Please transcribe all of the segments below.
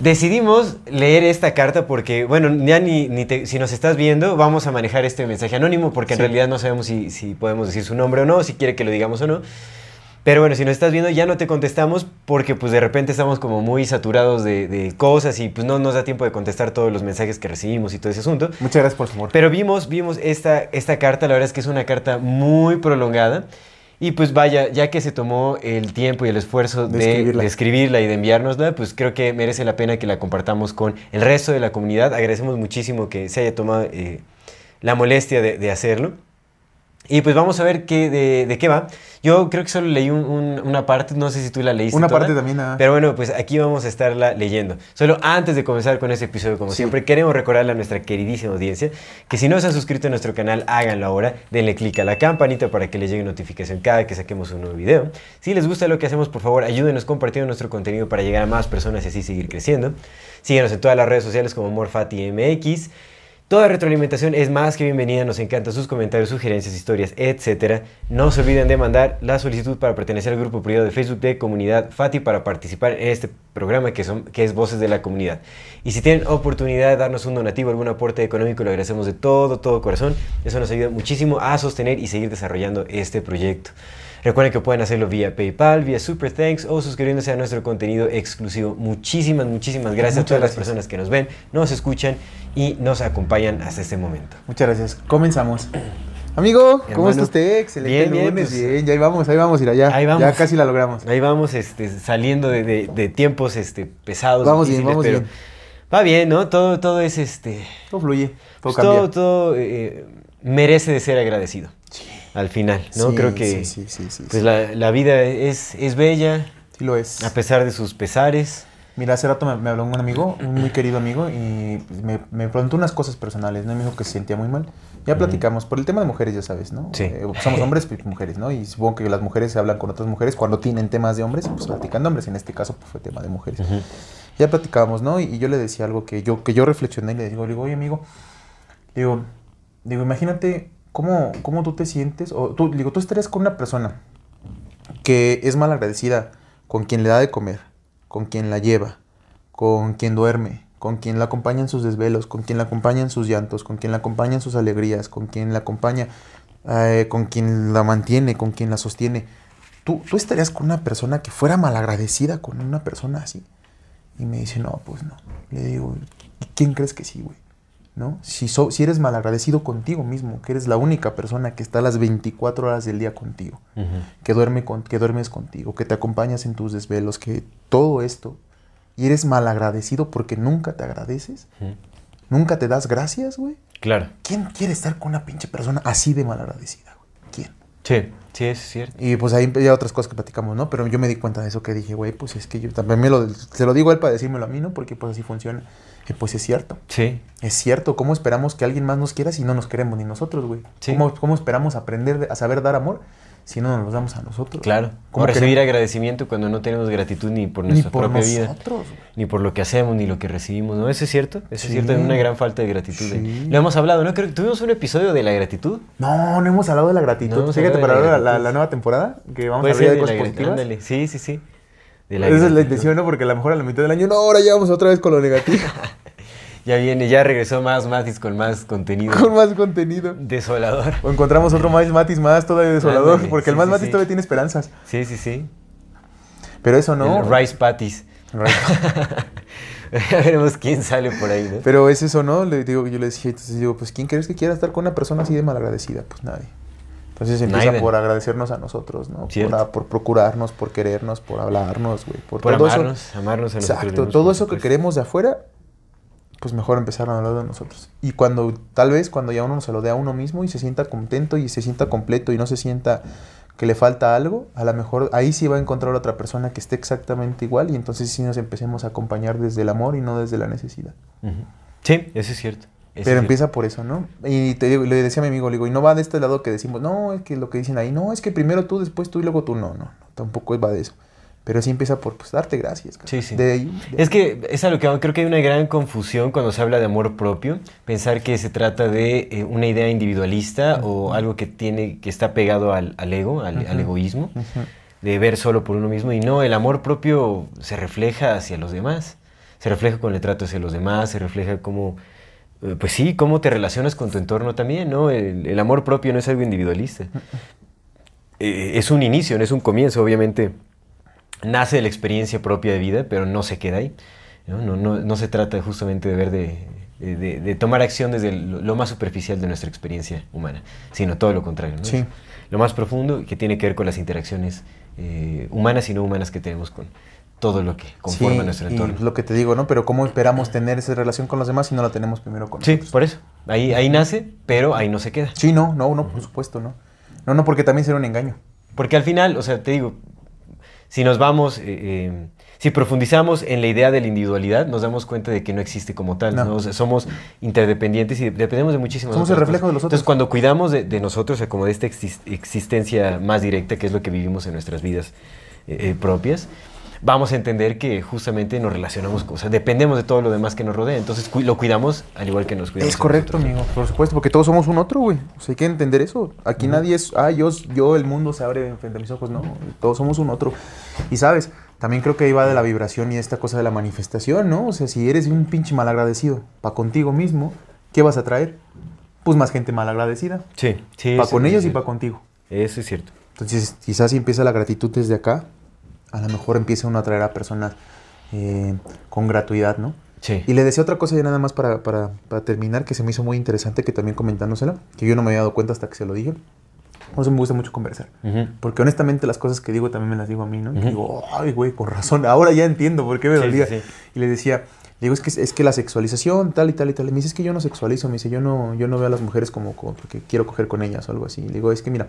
Decidimos leer esta carta porque, bueno, ya ni, ni te- si nos estás viendo, vamos a manejar este mensaje anónimo porque en realidad no sabemos si, si podemos decir su nombre o no, si quiere que lo digamos o no. Pero bueno, si nos estás viendo ya no te contestamos porque pues de repente estamos como muy saturados de, de cosas y pues no nos da tiempo de contestar todos los mensajes que recibimos y todo ese asunto. Muchas gracias por su amor. Pero vimos, vimos esta, esta carta, la verdad es que es una carta muy prolongada. Y pues vaya, ya que se tomó el tiempo y el esfuerzo De de, escribirla. de escribirla y de enviárnosla, pues creo que merece la pena que la compartamos con el resto de la comunidad. Agradecemos muchísimo que se haya tomado eh, la molestia de, de hacerlo. Y pues vamos a ver qué, de, de qué va. Yo creo que solo leí un- un- una parte, no sé si tú la leíste. Una toda, parte también, ah. Pero bueno, pues aquí vamos a estarla leyendo. Solo antes de comenzar con este episodio, como Sí. siempre, queremos recordarle a nuestra queridísima audiencia que si no se han suscrito a nuestro canal, háganlo ahora. Denle clic a la campanita para que les llegue notificación cada que saquemos un nuevo video. Si les gusta lo que hacemos, por favor, ayúdenos compartiendo nuestro contenido para llegar a más personas y así seguir creciendo. Síguenos en todas las redes sociales como MorFatiMX. Toda retroalimentación es más que bienvenida, nos encantan sus comentarios, sugerencias, historias, etc. No se olviden de mandar la solicitud para pertenecer al grupo privado de Facebook de Comunidad Fati para participar en este programa que, son, que es Voces de la Comunidad. Y si tienen oportunidad de darnos un donativo, algún aporte económico, lo agradecemos de todo, todo corazón. Eso nos ayuda muchísimo a sostener y seguir desarrollando este proyecto. Recuerden que pueden hacerlo vía PayPal, vía Super Thanks o suscribiéndose a nuestro contenido exclusivo. Muchísimas, muchísimas gracias a todas las personas que nos ven, nos escuchan y nos acompañan hasta este momento. Muchas gracias. Comenzamos. Amigo, ¿cómo Hermano, está usted? Excelente bien, bien, lunes. pues, bien, ya ahí vamos, ahí vamos, ir allá. ahí vamos. Ya casi la logramos. Ahí vamos este, saliendo de, de- de tiempos este, pesados. Vamos bien, vamos pero bien. Va bien, ¿no? Todo, todo es este. Todo fluye, todo pues, cambia. todo todo, eh, merece de ser agradecido. Al final, ¿no? Sí, Creo que Sí, sí, pues la, la vida es, es bella, Sí lo es. a pesar de sus pesares. Mira, hace rato me, me habló un amigo, un muy querido amigo, y me, me preguntó unas cosas personales, ¿no? Y Me dijo que se sentía muy mal. Ya platicamos, por el tema de mujeres, ya sabes, ¿no? Sí. Eh, somos hombres, pues, mujeres, ¿no? Y supongo que las mujeres se hablan con otras mujeres cuando tienen temas de hombres, pues platican de hombres. En este caso, pues fue tema de mujeres. Ya platicábamos, ¿no? Y, y yo le decía algo que yo, que yo reflexioné y le digo, le digo, oye, amigo, digo, digo, imagínate cómo, cómo tú te sientes, o tú, digo, tú estarías con una persona que es mal agradecida con quien le da de comer, con quien la lleva, con quien duerme, con quien la acompaña en sus desvelos, con quien la acompaña en sus llantos, con quien la acompaña en sus alegrías, con quien la acompaña, eh, con quien la mantiene, con quien la sostiene. ¿Tú, ¿Tú estarías con una persona que fuera malagradecida con una persona así? Y me dice, no, pues no. Le digo, ¿y quién crees que sí, güey? ¿No? Si, so- si eres malagradecido contigo mismo, que eres la única persona que está las 24 horas del día contigo, que, duerme con, que duermes contigo, que te acompañas en tus desvelos, que todo esto, y eres malagradecido porque nunca te agradeces, nunca te das gracias, güey. Claro. ¿Quién quiere estar con una pinche persona así de malagradecida, güey? ¿Quién? Sí, sí, es cierto. Y pues ahí ya otras cosas que platicamos, ¿no? Pero yo me di cuenta de eso que dije, güey, pues es que yo también me lo, se lo digo a él para decírmelo a mí, ¿no? Porque pues así funciona. Y pues es cierto. Sí. Es cierto, ¿cómo esperamos que alguien más nos quiera si no nos queremos ni nosotros, güey? Sí. ¿Cómo, ¿Cómo esperamos aprender de- a saber dar amor si no nos lo damos a nosotros? Claro. ¿Cómo recibir queremos? agradecimiento cuando no tenemos gratitud ni por Ni nuestra por propia vida. nosotros, güey. Ni por lo que hacemos, ni lo que recibimos, ¿no? Eso es cierto, eso Sí. es cierto, es una gran falta de gratitud. Sí. Lo hemos hablado, ¿no? Creo que tuvimos un episodio de la gratitud. No, no hemos hablado de la gratitud. No Fíjate, para de la la, la nueva temporada, que vamos a hablar de cosas positivas. Ándale, sí, sí, sí. De la Esa es la intención, ¿no? Porque a lo mejor a la mitad del año, no, ahora ya vamos otra vez con lo negativo. Ya viene, ya regresó más Matis con más contenido con más contenido. desolador. O encontramos otro más Matis más todavía desolador, Ándale, porque el más sí, Matis sí. todavía tiene esperanzas. Sí, sí, sí. Pero eso no. El rice patties. Ya veremos quién sale por ahí, ¿no? Pero es eso, ¿no? Le digo, yo le decía, entonces digo, pues ¿quién crees que quiera estar con una persona así de malagradecida? Pues nadie. Entonces empieza por agradecernos a nosotros, ¿no? Por, a- por procurarnos, por querernos, por hablarnos, güey. Por, Por todo eso. amarnos, amarnos a nosotros Exacto, mismos, todo eso que queremos de afuera, pues mejor empezar a hablar de nosotros. Y cuando, tal vez, cuando ya uno se lo dé a uno mismo y se sienta contento y se sienta completo y no se sienta que le falta algo, a lo mejor ahí sí va a encontrar otra persona que esté exactamente igual y entonces sí nos empecemos a acompañar desde el amor y no desde la necesidad. Sí, eso es cierto. Es Pero empieza por eso, ¿no? Y te digo- le decía a mi amigo, le digo, y no va de este lado que decimos, no, es que lo que dicen ahí, no, es que primero tú, después tú y luego tú, no, no, no tampoco va de eso. Pero sí empieza por, pues, darte gracias. Sí, sí. De ahí, de- Es que es a lo que creo que hay una gran confusión cuando se habla de amor propio, pensar que se trata de eh, una idea individualista o algo que tiene que está pegado al, al ego, al, al egoísmo, de ver solo por uno mismo y no, el amor propio se refleja hacia los demás, se refleja con el trato hacia los demás, se refleja como eh, pues sí, cómo te relacionas con tu entorno también, ¿no? El, el amor propio no es algo individualista. Eh, es un inicio, no es un comienzo, obviamente nace de la experiencia propia de vida, pero no se queda ahí. No, no, no, no se trata justamente de ver de, de- tomar acción desde lo, lo más superficial de nuestra experiencia humana, sino todo lo contrario. ¿no? Sí. Lo más profundo que tiene que ver con las interacciones eh, humanas y no humanas que tenemos con todo lo que conforma Sí, nuestro y entorno. lo que te digo, ¿no? Pero ¿cómo esperamos tener esa relación con los demás si no la tenemos primero con Sí, nosotros? por eso. Ahí, ahí nace, pero ahí no se queda. Sí, no, no, no, por supuesto, no. No, no, porque también será un engaño. Porque al final, o sea, te digo, si nos vamos, eh, eh, si profundizamos en la idea de la individualidad, nos damos cuenta de que no existe como tal. No. ¿no? O sea, somos interdependientes y dependemos de muchísimas Somos otras el reflejo cosas. de los otros. Entonces, cuando cuidamos de, de nosotros, o sea, como de esta exis- existencia más directa, que es lo que vivimos en nuestras vidas eh, propias, vamos a entender que justamente nos relacionamos, sea, dependemos de todo lo demás que nos rodea. Entonces, cu- lo cuidamos al igual que nos cuidamos. Es correcto, nosotros. amigo, por supuesto, porque todos somos un otro, güey. O sea, hay que entender eso. Aquí nadie es, ah, yo, yo, el mundo se abre frente a mis ojos. No, todos somos un otro. Y sabes, también creo que ahí va de la vibración y esta cosa de la manifestación, ¿no? O sea, si eres un pinche malagradecido para contigo mismo, ¿qué vas a traer? Pues más gente malagradecida. Sí, sí. Para con ellos y para contigo. Eso es cierto. Entonces, quizás si empieza la gratitud desde acá, a lo mejor empieza uno a atraer a personas eh, con gratuidad, ¿no? Sí. Y le decía otra cosa ya nada más para, para, para terminar, que se me hizo muy interesante, que también comentándosela, que yo no me había dado cuenta hasta que se lo dije. Por eso me gusta mucho conversar. Ujú. Porque honestamente las cosas que digo también me las digo a mí, ¿no? Y Ujú. digo, ay, güey, con razón, ahora ya entiendo por qué me Sí, dolía. sí. Y le decía, digo, es que, es que la sexualización, tal y tal y tal. Y me dice, es que yo no sexualizo, me dice, yo no, yo no veo a las mujeres como, como porque quiero coger con ellas o algo así. Le digo, es que mira,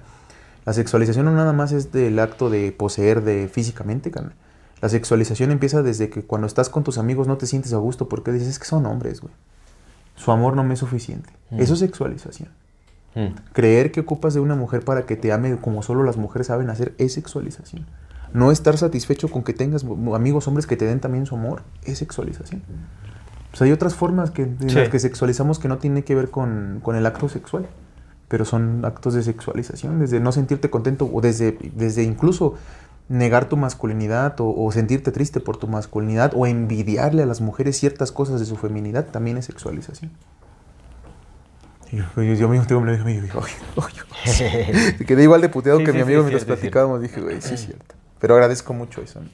la sexualización no nada más es del acto de poseer de físicamente, carnal. La sexualización empieza desde que cuando estás con tus amigos no te sientes a gusto porque dices, es que son hombres, güey. Su amor no me es suficiente. Mm. Eso es sexualización. Mm. Creer que ocupas de una mujer para que te ame como solo las mujeres saben hacer es sexualización. No estar satisfecho con que tengas amigos hombres que te den también su amor es sexualización. Pues hay otras formas que, en Sí. las que sexualizamos que no tienen que ver con, con el acto sexual, pero son actos de sexualización, desde no sentirte contento o desde, desde incluso negar tu masculinidad o, o sentirte triste por tu masculinidad o envidiarle a las mujeres ciertas cosas de su feminidad también es sexualización. Y yo, yo, yo mismo tengo me lo dije, me "Ay, ay, ay". Quedé igual de puteado Sí, que sí, mi sí, amigo es mientras cierto, platicábamos. Dije, güey, sí es cierto. Pero agradezco mucho eso. ¿no?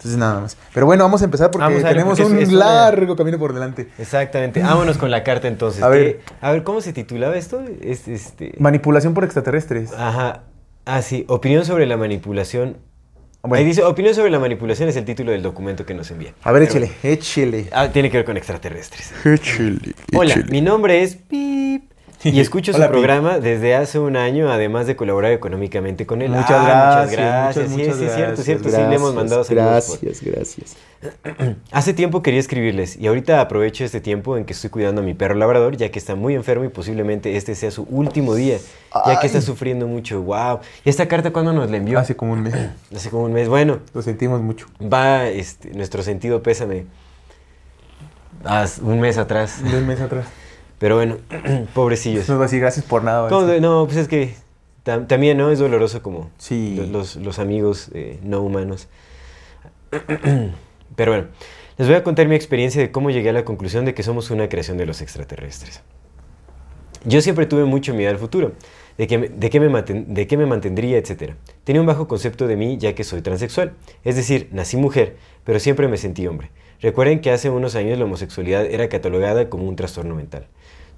Entonces, nada más. Pero bueno, vamos a empezar porque a tenemos porque un es largo camino por delante. Exactamente. Vámonos con la carta entonces. A ver. a ver, ¿cómo se titulaba esto? Es, este... Manipulación por extraterrestres. Ajá. Ah, sí. Opinión sobre la manipulación. Bueno. Ahí dice, opinión sobre la manipulación es el título del documento que nos envía. A ver, échele, échele. Ah, tiene que ver con extraterrestres. Échele, Hola, échele. mi nombre es Pip. Y escucho su Hola, programa desde hace un año, además de colaborar económicamente con él. Muchas Ah, gracias. Muchas gracias. muchas, sí, muchas sí, cierto, gracias, cierto. sí, le hemos mandado saludos. por- Gracias, gracias. Hace tiempo quería escribirles y ahorita aprovecho este tiempo en que estoy cuidando a mi perro labrador, ya que está muy enfermo y posiblemente este sea su último día, ya que está sufriendo mucho. ¡Wow! ¿Y esta carta cuándo nos la envió? Hace como un mes. Hace como un mes. Bueno, Lo sentimos mucho. va este, nuestro sentido pésame. Haz un mes atrás. Un mes atrás. Pero bueno, pobrecillos. Nos va a decir gracias por nada. va a ¿Cómo decir. de- No, pues es que tam- también, ¿no? Es doloroso como Sí. los, los amigos eh, no humanos. Pero bueno, les voy a contar mi experiencia de cómo llegué a la conclusión de que somos una creación de los extraterrestres. Yo siempre tuve mucho miedo al futuro, de, que, me- de, qué me de qué me mantendría, etc. Tenía un bajo concepto de mí ya que soy transexual, es decir, nací mujer, pero siempre me sentí hombre. Recuerden que hace unos años la homosexualidad era catalogada como un trastorno mental.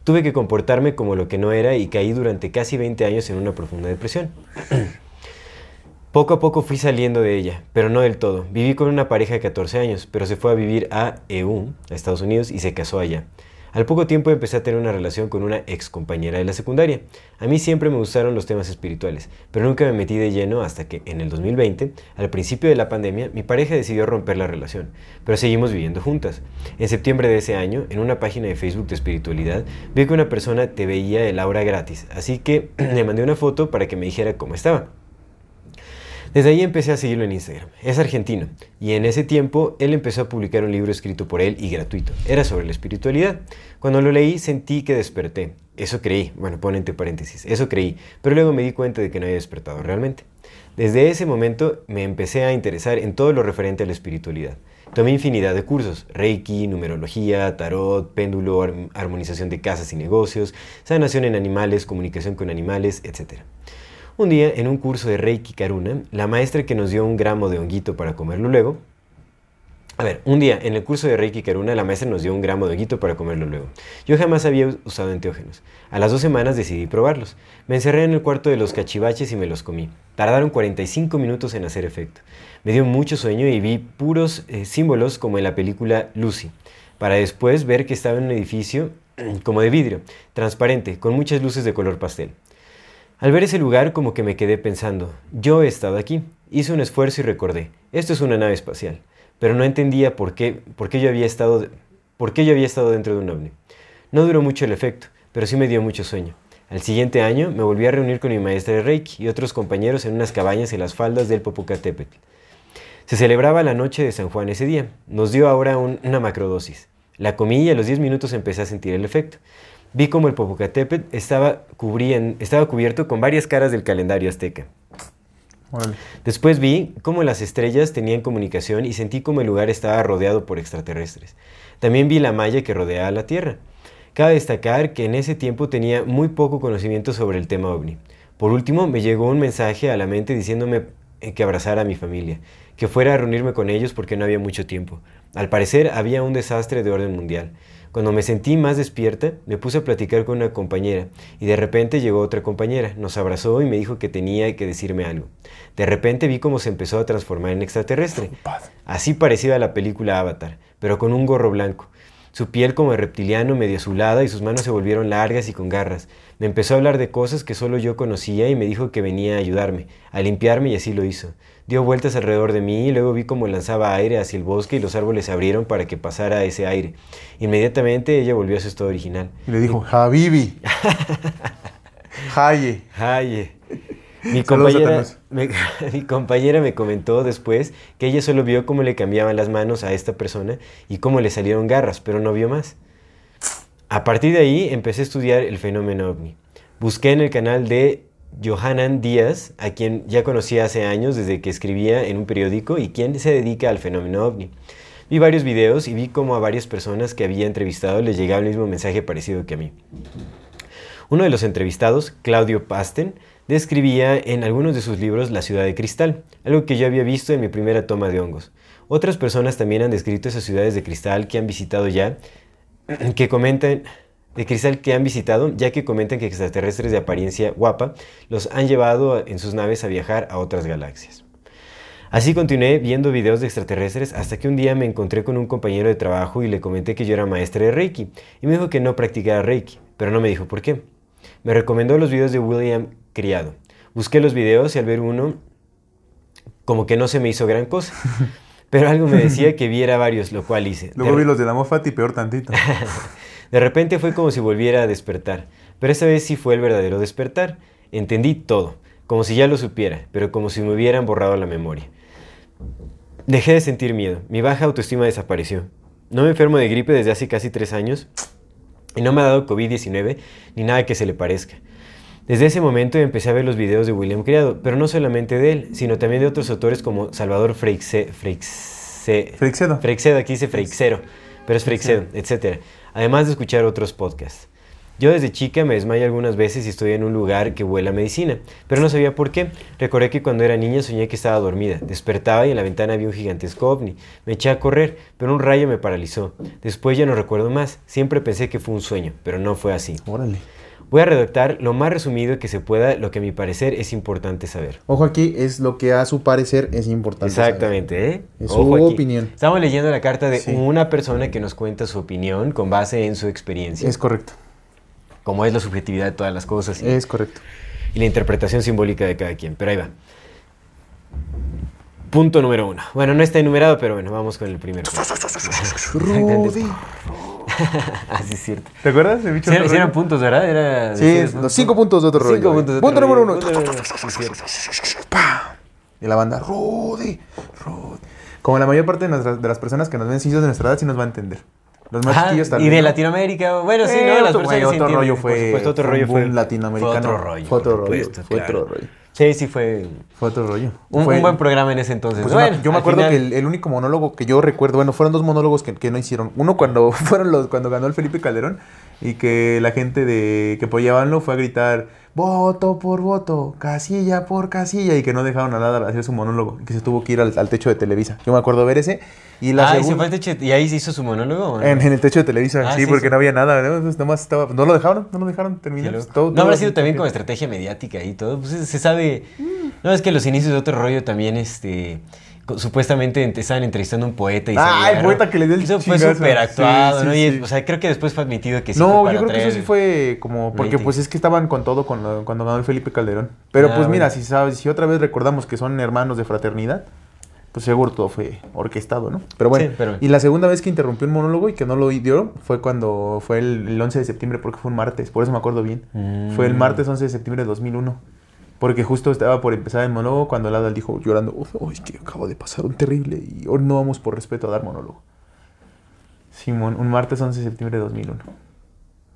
Tuve que comportarme como lo que no era y caí durante casi 20 años en una profunda depresión. Poco a poco fui saliendo de ella, pero no del todo. Viví con una pareja de 14 años, pero se fue a vivir a EU, a Estados Unidos, y se casó allá. Al poco tiempo empecé a tener una relación con una ex compañera de la secundaria. A mí siempre me gustaron los temas espirituales, pero nunca me metí de lleno hasta que en el 2020, al principio de la pandemia, mi pareja decidió romper la relación, pero seguimos viviendo juntas. En septiembre de ese año, en una página de Facebook de espiritualidad, vi que una persona te veía el aura gratis, así que le mandé una foto para que me dijera cómo estaba. Desde ahí empecé a seguirlo en Instagram. Es argentino y en ese tiempo él empezó a publicar un libro escrito por él y gratuito. Era sobre la espiritualidad. Cuando lo leí sentí que desperté. Eso creí. Bueno, pon entre paréntesis. Eso creí. Pero luego me di cuenta de que no había despertado realmente. Desde ese momento me empecé a interesar en todo lo referente a la espiritualidad. Tomé infinidad de cursos, Reiki, numerología, tarot, péndulo, armonización de casas y negocios, sanación en animales, comunicación con animales, etc. Un día, en un curso de Reiki Karuna, la maestra que nos dio un gramo de honguito para comerlo luego, a ver, un día en el curso de Reiki Karuna la maestra nos dio un gramo de honguito para comerlo luego. Yo jamás había usado enteógenos. A las dos semanas decidí probarlos. Me encerré en el cuarto de los cachivaches y me los comí. Tardaron 45 minutos en hacer efecto. Me dio mucho sueño y vi puros eh, símbolos como en la película Lucy, para después ver que estaba en un edificio como de vidrio, transparente, con muchas luces de color pastel. Al ver ese lugar como que me quedé pensando, yo he estado aquí, hice un esfuerzo y recordé, esto es una nave espacial, pero no entendía por qué, por qué, yo, había estado, por qué yo había estado dentro de un ovni. No duró mucho el efecto, pero sí me dio mucho sueño. Al siguiente año me volví a reunir con mi maestra de Reiki y otros compañeros en unas cabañas en las faldas del Popocatépetl. Se celebraba la noche de San Juan ese día. Nos dio ahora una macrodosis. La comí y a los 10 minutos empecé a sentir el efecto vi como el Popocatépetl estaba, estaba cubierto con varias caras del calendario azteca. Después vi cómo las estrellas tenían comunicación y sentí como el lugar estaba rodeado por extraterrestres. También vi la malla que rodeaba la Tierra. Cabe destacar que en ese tiempo tenía muy poco conocimiento sobre el tema ovni. Por último, me llegó un mensaje a la mente diciéndome que abrazara a mi familia, que fuera a reunirme con ellos porque no había mucho tiempo. Al parecer había un desastre de orden mundial. Cuando me sentí más despierta, me puse a platicar con una compañera y de repente llegó otra compañera, nos abrazó y me dijo que tenía que decirme algo. De repente vi cómo se empezó a transformar en extraterrestre, así parecida a la película Avatar, pero con un gorro blanco. Su piel como de reptiliano medio azulada y sus manos se volvieron largas y con garras. Me empezó a hablar de cosas que solo yo conocía y me dijo que venía a ayudarme, a limpiarme y así lo hizo. Dio vueltas alrededor de mí y luego vi cómo lanzaba aire hacia el bosque y los árboles se abrieron para que pasara ese aire. Inmediatamente ella volvió a su estado original. Y le dijo, Habibi. Haye. Haye. Mi compañera, me, mi compañera me comentó después que ella solo vio cómo le cambiaban las manos a esta persona y cómo le salieron garras, pero no vio más. A partir de ahí empecé a estudiar el fenómeno ovni. Busqué en el canal de Johanan Díaz, a quien ya conocía hace años desde que escribía en un periódico y quien se dedica al fenómeno ovni. Vi varios videos y vi cómo a varias personas que había entrevistado les llegaba el mismo mensaje parecido que a mí. Uno de los entrevistados, Claudio Pasten, describía en algunos de sus libros la ciudad de cristal, algo que yo había visto en mi primera toma de hongos. Otras personas también han descrito esas ciudades de cristal que han visitado ya, que comentan de cristal que han visitado, ya que comentan que extraterrestres de apariencia guapa los han llevado en sus naves a viajar a otras galaxias. Así continué viendo videos de extraterrestres hasta que un día me encontré con un compañero de trabajo y le comenté que yo era maestra de Reiki y me dijo que no practicara Reiki, pero no me dijo por qué. Me recomendó los videos de William Criado. Busqué los videos y al ver uno, como que no se me hizo gran cosa. Pero algo me decía que viera varios, lo cual hice. Luego vi los de la Mofat y peor tantito. de repente fue como si volviera a despertar. Pero esta vez sí fue el verdadero despertar. Entendí todo, como si ya lo supiera, pero como si me hubieran borrado la memoria. Dejé de sentir miedo. Mi baja autoestima desapareció. No me enfermo de gripe desde hace casi tres años y no me ha dado COVID-19 ni nada que se le parezca. Desde ese momento empecé a ver los videos de William Criado, pero no solamente de él, sino también de otros autores como Salvador Freixedo. Freixedo. Freixedo, aquí dice Freixero, pero es Freixedo, etc. Además de escuchar otros podcasts. Yo desde chica me desmayo algunas veces y estoy en un lugar que huele a medicina, pero no sabía por qué. Recordé que cuando era niña soñé que estaba dormida. Despertaba y en la ventana vi un gigantesco ovni. Me eché a correr, pero un rayo me paralizó. Después ya no recuerdo más. Siempre pensé que fue un sueño, pero no fue así. Órale. Voy a redactar lo más resumido que se pueda lo que a mi parecer es importante saber. Ojo aquí, es lo que a su parecer es importante. saber. Exactamente, ¿eh? Es Ojo su aquí. opinión. Estamos leyendo la carta de Sí. una persona que nos cuenta su opinión con base en su experiencia, Es correcto. como es la subjetividad de todas las cosas Es correcto. y la interpretación simbólica de cada quien. Pero ahí va. Punto número uno. Bueno, no está enumerado, pero bueno, vamos con el primero. Rudy. Así es cierto. ¿Te acuerdas? El bicho Sí, otro sí eran puntos, ¿verdad? Era, Sí, decías, los cinco puntos de otro rollo. Cinco güey. puntos de Punto número rollo. uno. Y la banda, Rudy, Rudy. Como la mayor parte de, nuestras- de las personas que nos ven sillos de nuestra edad sí nos va a entender. Los más Ajá, chiquillos y también. de ¿no? Latinoamérica, bueno, sí, Eh, ¿no? Las otro, personas rollo por fue. supuesto, otro rollo fue. latinoamericano. Fue otro rollo. Fue otro por rollo. supuesto, Fue claro. otro rollo. Sí, sí, fue Fue otro rollo. un, Fue- un buen programa en ese entonces. Pues bueno, una- yo me acuerdo final- que el, el único monólogo que yo recuerdo, bueno, fueron dos monólogos que, que no hicieron. Uno cuando fueron los, cuando ganó el Felipe Calderón y que la gente de que apoyabanlo fue a gritar voto por voto, casilla por casilla y que no dejaron a nada hacer su monólogo, que se tuvo que ir al, al techo de Televisa. Yo me acuerdo ver ese y la Ah, ¿y se segunda- fue al techo? ¿Y ahí se hizo su monólogo? en, en el techo de Televisa, Ah, sí, porque no había nada, ¿no? Entonces, nomás estaba, no lo dejaron, no lo dejaron terminar. Todo- no habrá sido también como estrategia mediática y todo. Pues se- se sabe. No, es que los inicios de otro rollo también, este. Supuestamente ent- estaban entrevistando a un poeta y se Ah, el poeta que le dio el Eso fue súper actuado, Sí, ¿no? Y, sí. o sea, creo que después fue admitido que sí. no, fue yo creo que eso sí fue como porque rating. pues es que estaban con todo con lo- cuando ganó el Felipe Calderón. Pero Ah, pues mira, bueno. si sabes, si otra vez recordamos que son hermanos de fraternidad, pues seguro todo fue orquestado, ¿no? Pero bueno, pero- y la segunda vez que interrumpió un monólogo y que no lo dio fue cuando fue el, el 11 de septiembre porque fue un martes, por eso me acuerdo bien. Mm. Fue el martes 11 de septiembre de 2001. Porque justo estaba por empezar el monólogo cuando el Adal dijo llorando, uy, que acabo de pasar un terrible y hoy no vamos por respeto a dar monólogo. Simón, un martes 11 de septiembre de 2001.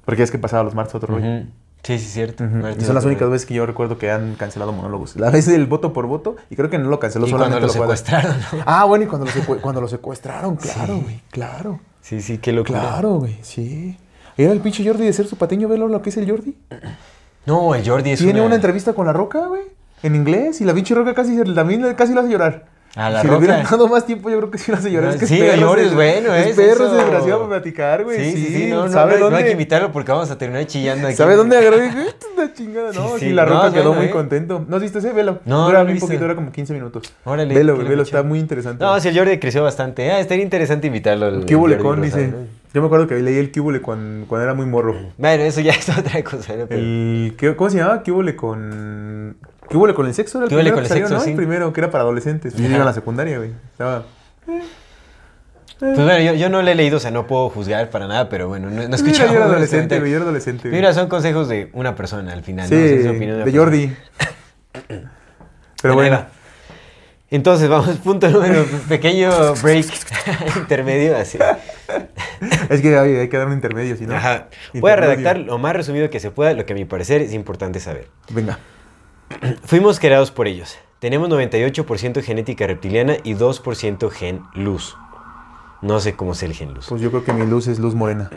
Porque es que pasaba los martes otro rollo. Ujú. Sí, sí, cierto. Y son las únicas rollo. veces que yo recuerdo que han cancelado monólogos. La vez del voto por voto, y creo que no lo canceló Y cuando solamente lo fue a dar. secuestraron, ¿no? Ah, bueno, y cuando lo, cuando lo secuestraron, claro, güey, claro. Sí, sí, qué locura. Claro, güey, sí. Era el pinche Jordi de ser su pateño, velo lo que es el Jordi. No, el Jordi es Tiene una... una entrevista con La Roca, güey, en inglés, y la pinche Roca casi, también casi lo hace llorar. A La si Roca. le hubieran dado más tiempo, yo creo que sí lo hace llorar. Es que Sí, es perro, Jordi ese- es bueno, es ¿eh? perro, Eso- es desgraciado para platicar, güey. Sí, sí, sí, no, no, ¿Sabe no, no hay que invitarlo porque vamos a terminar chillando aquí. ¿Sabe dónde agarró? Y dije, "Esta es una chingada, no. Sí, Sí, sí. la No, roca es quedó bueno, muy ¿eh? contento. ¿No has visto ese? Velo. No, dura no visto. poquito, dura como 15 minutos. Órale, velo, velo, está muy interesante. No, si el Jordi creció bastante. Ah, estaría interesante invitarlo. al- ¿Qué hubo al le Jordi con? Rosado, Dice. Yo me acuerdo que leí el cúbule cuando, cuando era muy morro. Bueno, eso ya es otra cosa. ¿no? Pero- El, ¿qué- ¿Cómo se llamaba? ¿Qué hubo le con. ¿Qué hubo le con el sexo? Era el ¿Qué hubo le primero con el salió, sexo? ¿no? Sí. El primero, que era para adolescentes. Yo iba a la secundaria, güey. Estaba. Pues bueno, yo, yo no lo he leído, o sea, no puedo juzgar para nada, pero bueno, no, no he Mira, yo era adolescente. Yo era adolescente. Mira, son consejos de una persona al final, Sí, ¿no? O sea, es la opinión de. Jordi. Pero Bueno, ahí bueno. va. Entonces, vamos, punto número, pequeño break intermedio, así. Es que hay, hay que dar un intermedio, si no. Ajá. Voy a redactar lo más resumido que se pueda, lo que a mi parecer es importante saber. Venga. Fuimos creados por ellos. Tenemos 98% genética reptiliana y 2% gen luz. No sé cómo es el gen luz. Pues yo creo que mi luz es luz morena.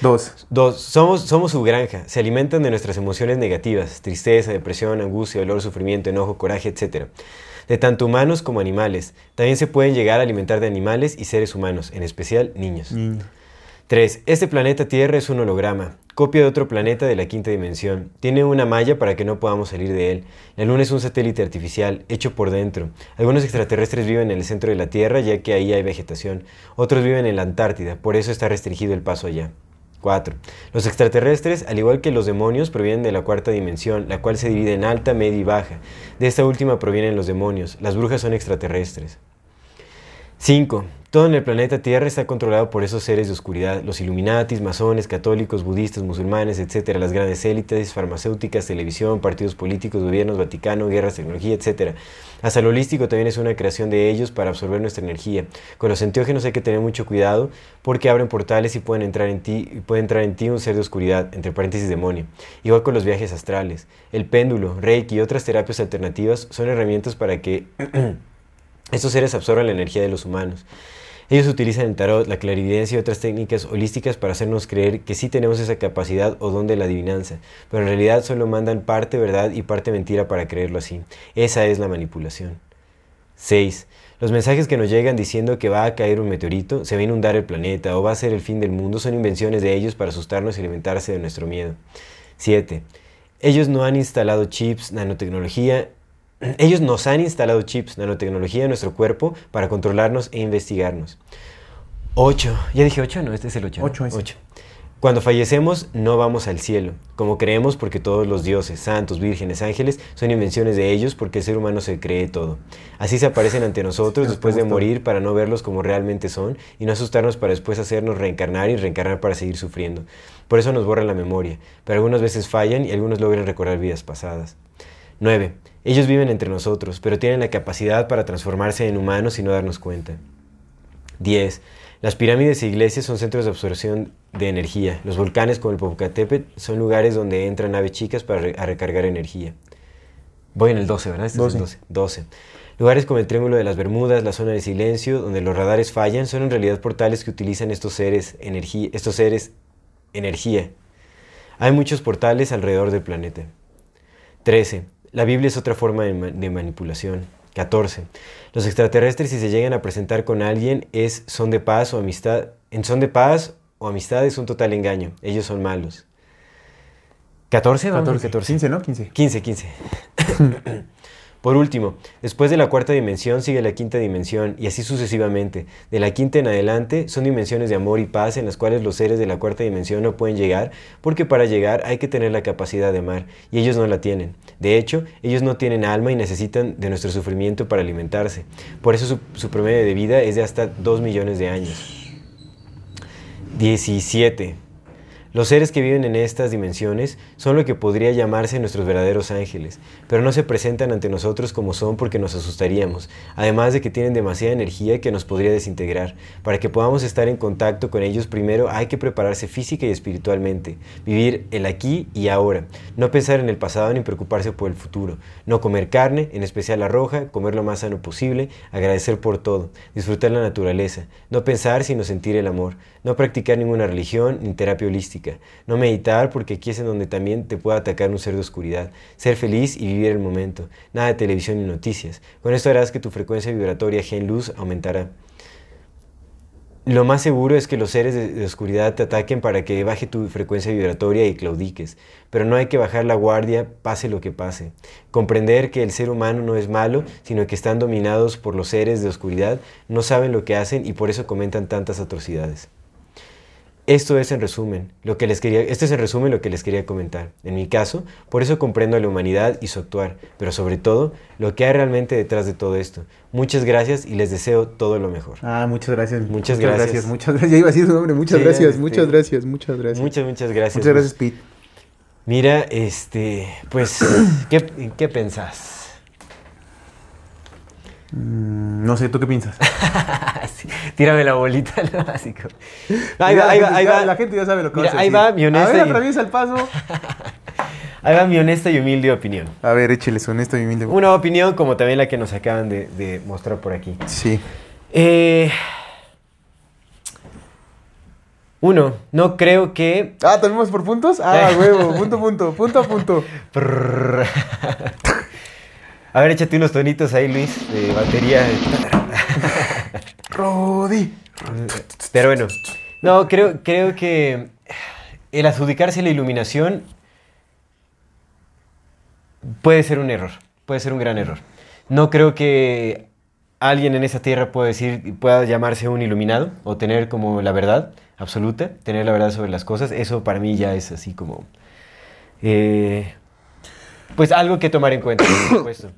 Dos. Dos, somos, somos su granja. Se alimentan de nuestras emociones negativas, tristeza, depresión, angustia, dolor, sufrimiento, enojo, coraje, etc. De tanto humanos como animales. También se pueden llegar a alimentar de animales y seres humanos, en especial niños. Niño. 3. Este planeta Tierra es un holograma, copia de otro planeta de la quinta dimensión. Tiene una malla para que no podamos salir de él. La Luna es un satélite artificial, hecho por dentro. Algunos extraterrestres viven en el centro de la Tierra, ya que ahí hay vegetación. Otros viven en la Antártida, por eso está restringido el paso allá. 4. Los extraterrestres, al igual que los demonios, provienen de la cuarta dimensión, la cual se divide en alta, media y baja. De esta última provienen los demonios. Las brujas son extraterrestres. 5. Todo en el planeta Tierra está controlado por esos seres de oscuridad, los Illuminatis, masones, católicos, budistas, musulmanes, etc., las grandes élites, farmacéuticas, televisión, partidos políticos, gobiernos, Vaticano, guerras, tecnología, etc. Hasta lo holístico también es una creación de ellos para absorber nuestra energía. Con los enteógenos hay que tener mucho cuidado porque abren portales y pueden entrar en ti, puede entrar en ti un ser de oscuridad, entre paréntesis demonio. Igual con los viajes astrales. El péndulo, reiki y otras terapias alternativas son herramientas para que estos seres absorben la energía de los humanos. Ellos utilizan el tarot, la clarividencia y otras técnicas holísticas para hacernos creer que sí tenemos esa capacidad o don de la adivinanza, pero en realidad solo mandan parte verdad y parte mentira para creerlo así. Esa es la manipulación. 6. Los mensajes que nos llegan diciendo que va a caer un meteorito, se va a inundar el planeta o va a ser el fin del mundo son invenciones de ellos para asustarnos y alimentarse de nuestro miedo. 7. Ellos no han instalado chips, nanotecnología ellos nos han instalado chips, nanotecnología en nuestro cuerpo para controlarnos e investigarnos. 8. Ya dije 8, no, este es el 8. 8 es. 8. Cuando fallecemos no vamos al cielo, como creemos porque todos los dioses, santos, vírgenes, ángeles son invenciones de ellos porque el ser humano se cree todo. Así se aparecen ante nosotros después de morir para no verlos como realmente son y no asustarnos para después hacernos reencarnar y reencarnar para seguir sufriendo. Por eso nos borran la memoria, pero algunas veces fallan y algunos logran recordar vidas pasadas. 9. Ellos viven entre nosotros, pero tienen la capacidad para transformarse en humanos y no darnos cuenta. 10. Las pirámides e iglesias son centros de absorción de energía. Los volcanes como el Popocatépetl son lugares donde entran naves chicas para a recargar energía. Voy en el 12, ¿verdad? Este 12. Es el 12. 12. Lugares como el Triángulo de las Bermudas, la zona de silencio, donde los radares fallan, son en realidad portales que utilizan estos seres, energía, estos seres energía. Hay muchos portales alrededor del planeta. 13. La Biblia es otra forma de, ma- de manipulación. 14. Los extraterrestres si se llegan a presentar con alguien es son de paz o amistad. En son de paz o amistad es un total engaño. Ellos son malos. 14, vamos, 14. 14. 15, ¿no? 15. 15, 15. Por último, después de la cuarta dimensión sigue la quinta dimensión y así sucesivamente. De la quinta en adelante son dimensiones de amor y paz en las cuales los seres de la cuarta dimensión no pueden llegar porque para llegar hay que tener la capacidad de amar y ellos no la tienen. De hecho, ellos no tienen alma y necesitan de nuestro sufrimiento para alimentarse. Por eso su, promedio de vida es de hasta 2 millones de años. 17. Los seres que viven en estas dimensiones son lo que podría llamarse nuestros verdaderos ángeles, pero no se presentan ante nosotros como son porque nos asustaríamos, además de que tienen demasiada energía que nos podría desintegrar. Para que podamos estar en contacto con ellos primero hay que prepararse física y espiritualmente, vivir el aquí y ahora, no pensar en el pasado ni preocuparse por el futuro, no comer carne, en especial la roja, comer lo más sano posible, agradecer por todo, disfrutar la naturaleza, no pensar sino sentir el amor, no practicar ninguna religión ni terapia holística, no meditar porque aquí es en donde también te puede atacar un ser de oscuridad, ser feliz y vivir el momento, nada de televisión ni noticias. Con esto harás que tu frecuencia vibratoria gen luz aumentará. Lo más seguro es que los seres de, de oscuridad te ataquen para que baje tu frecuencia vibratoria y claudiques, pero no hay que bajar la guardia pase lo que pase. Comprender que el ser humano no es malo, sino que están dominados por los seres de oscuridad, no saben lo que hacen y por eso comentan tantas atrocidades. Esto es en resumen lo que les quería, esto es en resumen lo que les quería comentar. En mi caso, por eso comprendo a la humanidad y su actuar, pero sobre todo lo que hay realmente detrás de todo esto. Muchas gracias y les deseo todo lo mejor. Ah, muchas gracias. Muchas gracias. Muchas gracias. Ya iba a decir su nombre. Muchas Sí, gracias. este, Muchas gracias. Muchas gracias. Muchas, muchas gracias. Muchas gracias, Pete. Mira, este, pues, ¿qué, qué pensás? Mm, no sé, ¿tú qué piensas? Sí, Tírame la bolita, lo básico. Ahí va, ahí va, ahí Ya, va. La gente ya sabe lo que Mira, ahí va mi honesta A ver, y- atraviesa el paso. Ahí va mi honesta y humilde opinión. A ver, échale su honesto y humilde. Una opinión como también la que nos acaban de, de mostrar por aquí. Sí. Eh, uno, no creo que... Ah, ¿tenemos por puntos? Ah, huevo. Punto, punto. Punto a punto. A ver, échate unos tonitos ahí, Luis, de batería. Rodi. Pero bueno, no, creo, creo que el adjudicarse la iluminación puede ser un error, puede ser un gran error. No creo que alguien en esa tierra pueda decir, pueda llamarse un iluminado o tener como la verdad absoluta, tener la verdad sobre las cosas. Eso para mí ya es así como, eh, pues algo que tomar en cuenta, por supuesto.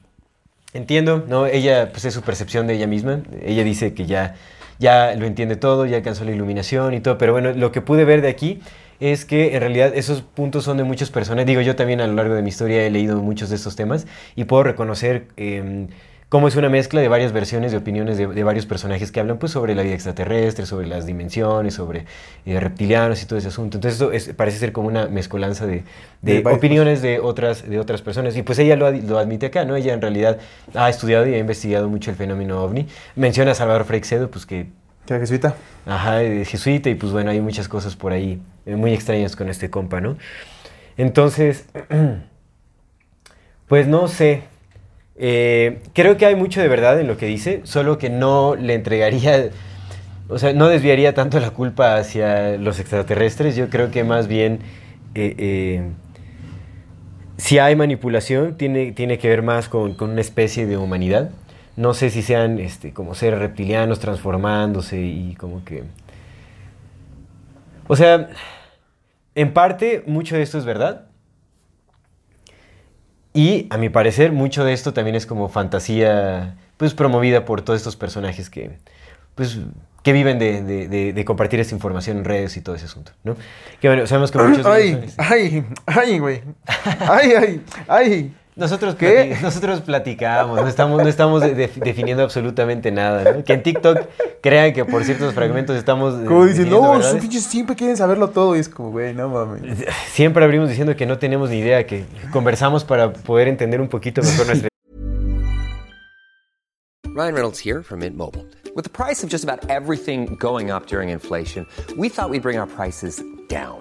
Entiendo, ¿no? Ella, pues es su percepción de ella misma. Ella dice que ya, ya lo entiende todo, ya alcanzó la iluminación y todo, pero bueno, lo que pude ver de aquí es que en realidad esos puntos son de muchas personas. Digo, yo también a lo largo de mi historia he leído muchos de estos temas y puedo reconocer eh, cómo es una mezcla de varias versiones de opiniones de, de, varios personajes que hablan pues sobre la vida extraterrestre, sobre las dimensiones, sobre eh, reptilianos y todo ese asunto. Entonces esto es, parece ser como una mezcolanza de, de, de opiniones de otras, de otras personas. Y pues ella lo, lo, admite acá, ¿no? Ella en realidad ha estudiado y ha investigado mucho el fenómeno ovni. Menciona a Salvador Freixedo, pues que ¿Qué jesuita? Ajá, de jesuita y pues bueno, hay muchas cosas por ahí eh, muy extrañas con este compa, ¿no? Entonces, pues no sé. Eh, creo que hay mucho de verdad en lo que dice, solo que no le entregaría, o sea, no desviaría tanto la culpa hacia los extraterrestres. Yo creo que más bien, eh, eh, si hay manipulación, tiene, tiene que ver más con, con una especie de humanidad. No sé si sean este, como seres reptilianos transformándose y como que... O sea, en parte mucho de esto es verdad. Y a mi parecer mucho de esto también es como fantasía pues promovida por todos estos personajes que pues que viven de, de- de- de compartir esta información en redes y todo ese asunto, ¿no? Que bueno, sabemos que muchos Ay, ay, ay, güey. Ay, ay, ay. Nosotros, ¿Qué? plati- nosotros platicamos, no estamos, no estamos de- de- definiendo absolutamente nada, ¿no? Que en TikTok crean que por ciertos fragmentos estamos... Como dicen, diciendo no, sus pinches siempre quieren saberlo todo. Y es como, güey, no mames. Siempre abrimos diciendo que no tenemos ni idea, que conversamos para poder entender un poquito mejor nuestra Ryan Reynolds here from Mint Mobile. With the price of just about everything going up during inflation, we thought we'd bring our prices down.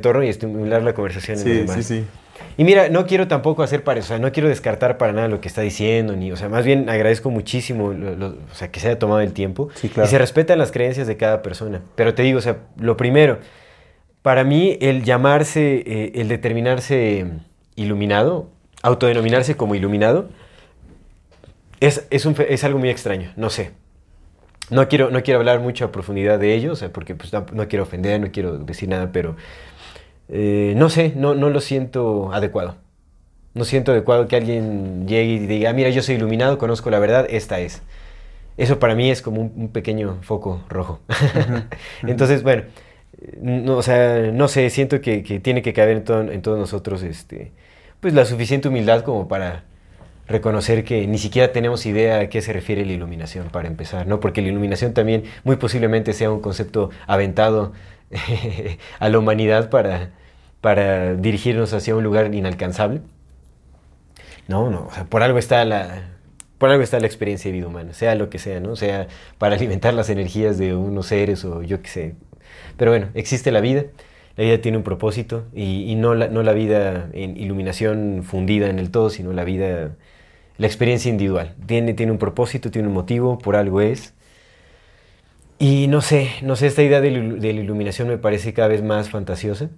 entorno y estimular la conversación en los Sí, demás. sí, sí. Y mira, no quiero tampoco hacer para, o sea, no quiero descartar para nada lo que está diciendo, ni, o sea, más bien agradezco muchísimo, lo- lo- o sea, que se haya tomado el tiempo. Sí, claro. Y se respetan las creencias de cada persona. Pero te digo, o sea, lo primero, para mí el llamarse, eh, el determinarse iluminado, autodenominarse como iluminado, es, es, un es algo muy extraño, no sé. No quiero, no quiero hablar mucho a profundidad de ello, o sea, porque pues, no, no quiero ofender, no quiero decir nada, pero eh, no sé, no, no lo siento adecuado. No siento adecuado que alguien llegue y diga, "Ah, mira, yo soy iluminado, conozco la verdad, esta es. Eso para mí es como un, un pequeño foco rojo. Entonces, bueno, no, o sea, no sé, siento que, que tiene que caber en, todo- en todos nosotros este, pues la suficiente humildad como para reconocer que ni siquiera tenemos idea a qué se refiere la iluminación para empezar, ¿no? Porque la iluminación también muy posiblemente sea un concepto aventado a la humanidad para, para dirigirnos hacia un lugar inalcanzable. No, no, o sea, por algo está la por algo está la experiencia de vida humana, sea lo que sea, ¿no? Sea para alimentar las energías de unos seres o yo qué sé. Pero bueno, existe la vida, la vida tiene un propósito y, no, la, no la vida en iluminación fundida en el todo, sino la vida, la experiencia individual. Tiene, tiene un propósito, tiene un motivo, por algo es. Y no sé, no sé, esta idea de, de la iluminación me parece cada vez más fantasiosa.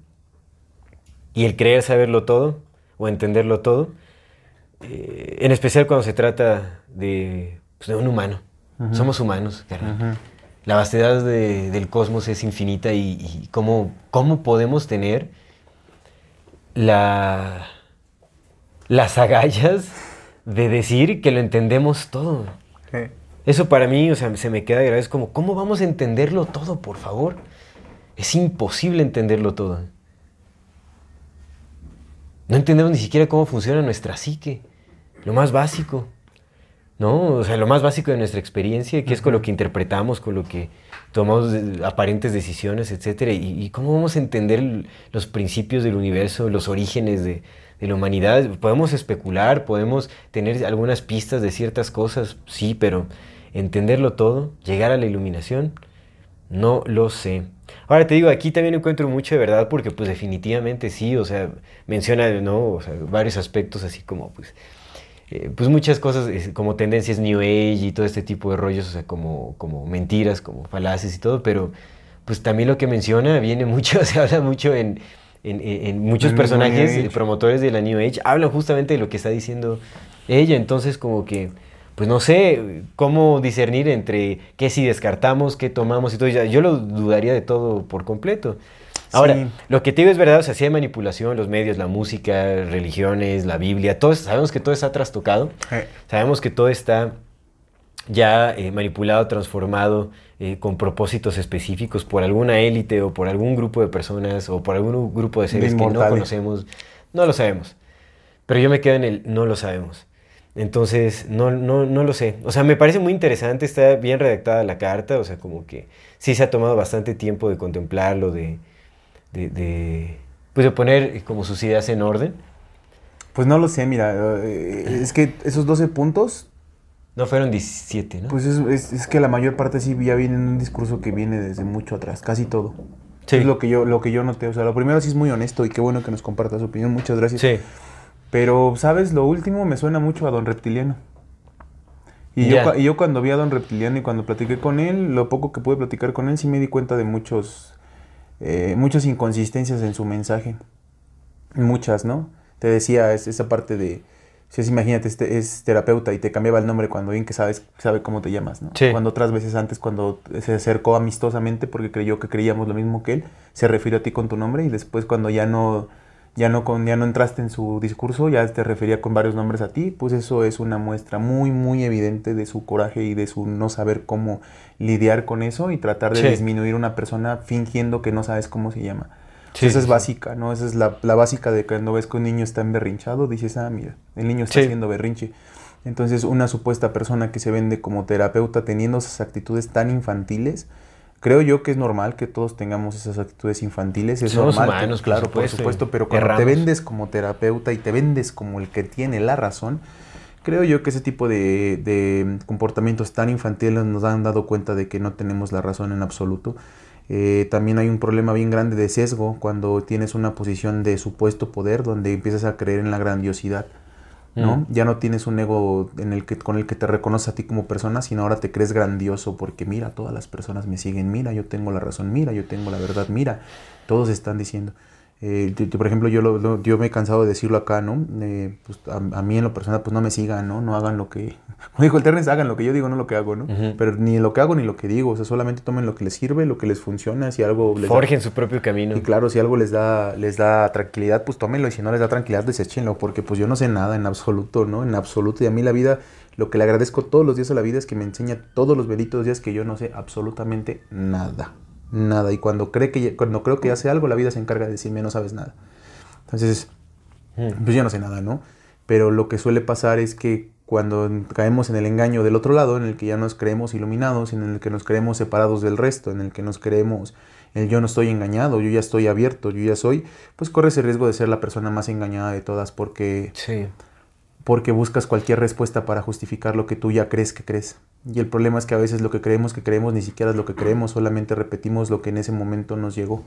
Y el creer saberlo todo o entenderlo todo, eh, en especial cuando se trata de, pues, de un humano. Somos humanos, caray. La vastedad de- del cosmos es infinita y, y cómo, cómo podemos tener la, las agallas de decir que lo entendemos todo. Sí. Eso para mí, o sea, se me queda grave. Es como, ¿cómo vamos a entenderlo todo, por favor? Es imposible entenderlo todo. No entendemos ni siquiera cómo funciona nuestra psique. Lo más básico. ¿No? O sea, lo más básico de nuestra experiencia, que es con lo que interpretamos, con lo que tomamos aparentes decisiones, etc. Y, y cómo vamos a entender los principios del universo, los orígenes de, de la humanidad. Podemos especular, podemos tener algunas pistas de ciertas cosas, sí, pero entenderlo todo, llegar a la iluminación, no lo sé. Ahora te digo, aquí también encuentro mucho de verdad porque pues definitivamente sí, o sea, menciona, ¿no? O sea, varios aspectos así como pues, eh, pues muchas cosas como tendencias New Age y todo este tipo de rollos, o sea, como, como mentiras, como falaces y todo, pero pues también lo que menciona viene mucho, se habla mucho en, en, en- muchos personajes promotores de la New Age hablan justamente de lo que está diciendo ella. Entonces, como que, pues no sé cómo discernir entre qué si descartamos, qué tomamos y todo. Yo lo dudaría de todo por completo. Ahora, Sí. lo que te digo es verdad, o sea, sí hay manipulación, los medios, la música, religiones, la Biblia, todo, sabemos que todo está trastocado, sabemos que todo está ya eh, manipulado, transformado eh, con propósitos específicos por alguna élite o por algún grupo de personas o por algún grupo de seres que no conocemos. No lo sabemos. Pero yo me quedo en el no lo sabemos. Entonces, no, no, no lo sé. O sea, me parece muy interesante, está bien redactada la carta, o sea, como que sí se ha tomado bastante tiempo de contemplarlo, de, de, de, pues de poner eh, como sus ideas en orden. Pues no lo sé, mira, eh, es que esos 12 puntos, No fueron 17, ¿no? pues es, es- es que la mayor parte sí ya viene en un discurso que viene desde mucho atrás, casi todo. Sí. Es lo que yo lo que yo noté, o sea, lo primero sí es muy honesto y qué bueno que nos comparta su opinión, muchas gracias. sí. Pero, ¿sabes? Lo último me suena mucho a Don Reptiliano. Y, yo, y yo cuando vi a Don Reptiliano y cuando platiqué con él, lo poco que pude platicar con él, sí me di cuenta de muchos, eh, muchas inconsistencias en su mensaje. Muchas, ¿no? Te decía es- esa parte de, si es, imagínate, este es terapeuta y te cambiaba el nombre cuando bien que sabes, sabe cómo te llamas, ¿no? Sí. Cuando otras veces antes, cuando se acercó amistosamente porque creyó que creíamos lo mismo que él, se refirió a ti con tu nombre y después cuando ya no, ya no, con, ya no entraste en su discurso, ya te refería con varios nombres a ti, pues eso es una muestra muy, muy evidente de su coraje y de su no saber cómo lidiar con eso y tratar de Sí. disminuir a una persona fingiendo que no sabes cómo se llama. Sí, esa es básica, ¿no? Esa es la, la básica de cuando ves que un niño está emberrinchado, dices, ah, mira, el niño está Sí. haciendo berrinche. Entonces, una supuesta persona que se vende como terapeuta teniendo esas actitudes tan infantiles, creo yo que es normal que todos tengamos esas actitudes infantiles. Es Somos normal, que- humanos, por claro, supuesto, por supuesto, pero cuando te vendes como terapeuta y te vendes como el que tiene la razón, creo yo que ese tipo de, de comportamientos tan infantiles nos han dado cuenta de que no tenemos la razón en absoluto. Eh, también hay un problema bien grande de sesgo cuando tienes una posición de supuesto poder donde empiezas a creer en la grandiosidad. ¿No? Mm. Ya no tienes un ego en el que, con el que te reconoce a ti como persona, sino ahora te crees grandioso porque mira, todas las personas me siguen, mira, yo tengo la razón, mira, yo tengo la verdad, mira, todos están diciendo. Eh, yo- yo, por ejemplo, yo, lo- yo me he cansado de decirlo acá, ¿no? Eh, pues, a, a mí en lo personal, pues no me sigan, ¿no? No hagan lo que... Como dijo el Terrence, hagan lo que yo digo, no lo que hago, ¿no? Pero ni lo que hago ni lo que digo, o sea, solamente tomen lo que les sirve, lo que les funciona, si algo les da- Forjen su propio camino. y claro, si algo les da, les da tranquilidad, pues tómenlo. Y si no les da tranquilidad, deséchenlo. Porque pues yo no sé nada en absoluto, ¿no? En absoluto. Y a mí la vida, lo que le agradezco todos los días a la vida es que me enseña todos los benditos días que yo no sé absolutamente nada. Nada. Y cuando, cree que, cuando creo que ya sé algo, la vida se encarga de decirme no sabes nada. Entonces, pues yo no sé nada, ¿no? Pero lo que suele pasar es que cuando caemos en el engaño del otro lado, en el que ya nos creemos iluminados, en el que nos creemos separados del resto, en el que nos creemos el yo no estoy engañado, yo ya estoy abierto, yo ya soy, pues corres el riesgo de ser la persona más engañada de todas porque, Sí. Porque buscas cualquier respuesta para justificar lo que tú ya crees que crees. Y el problema es que a veces lo que creemos que creemos ni siquiera es lo que creemos, solamente repetimos lo que en ese momento nos llegó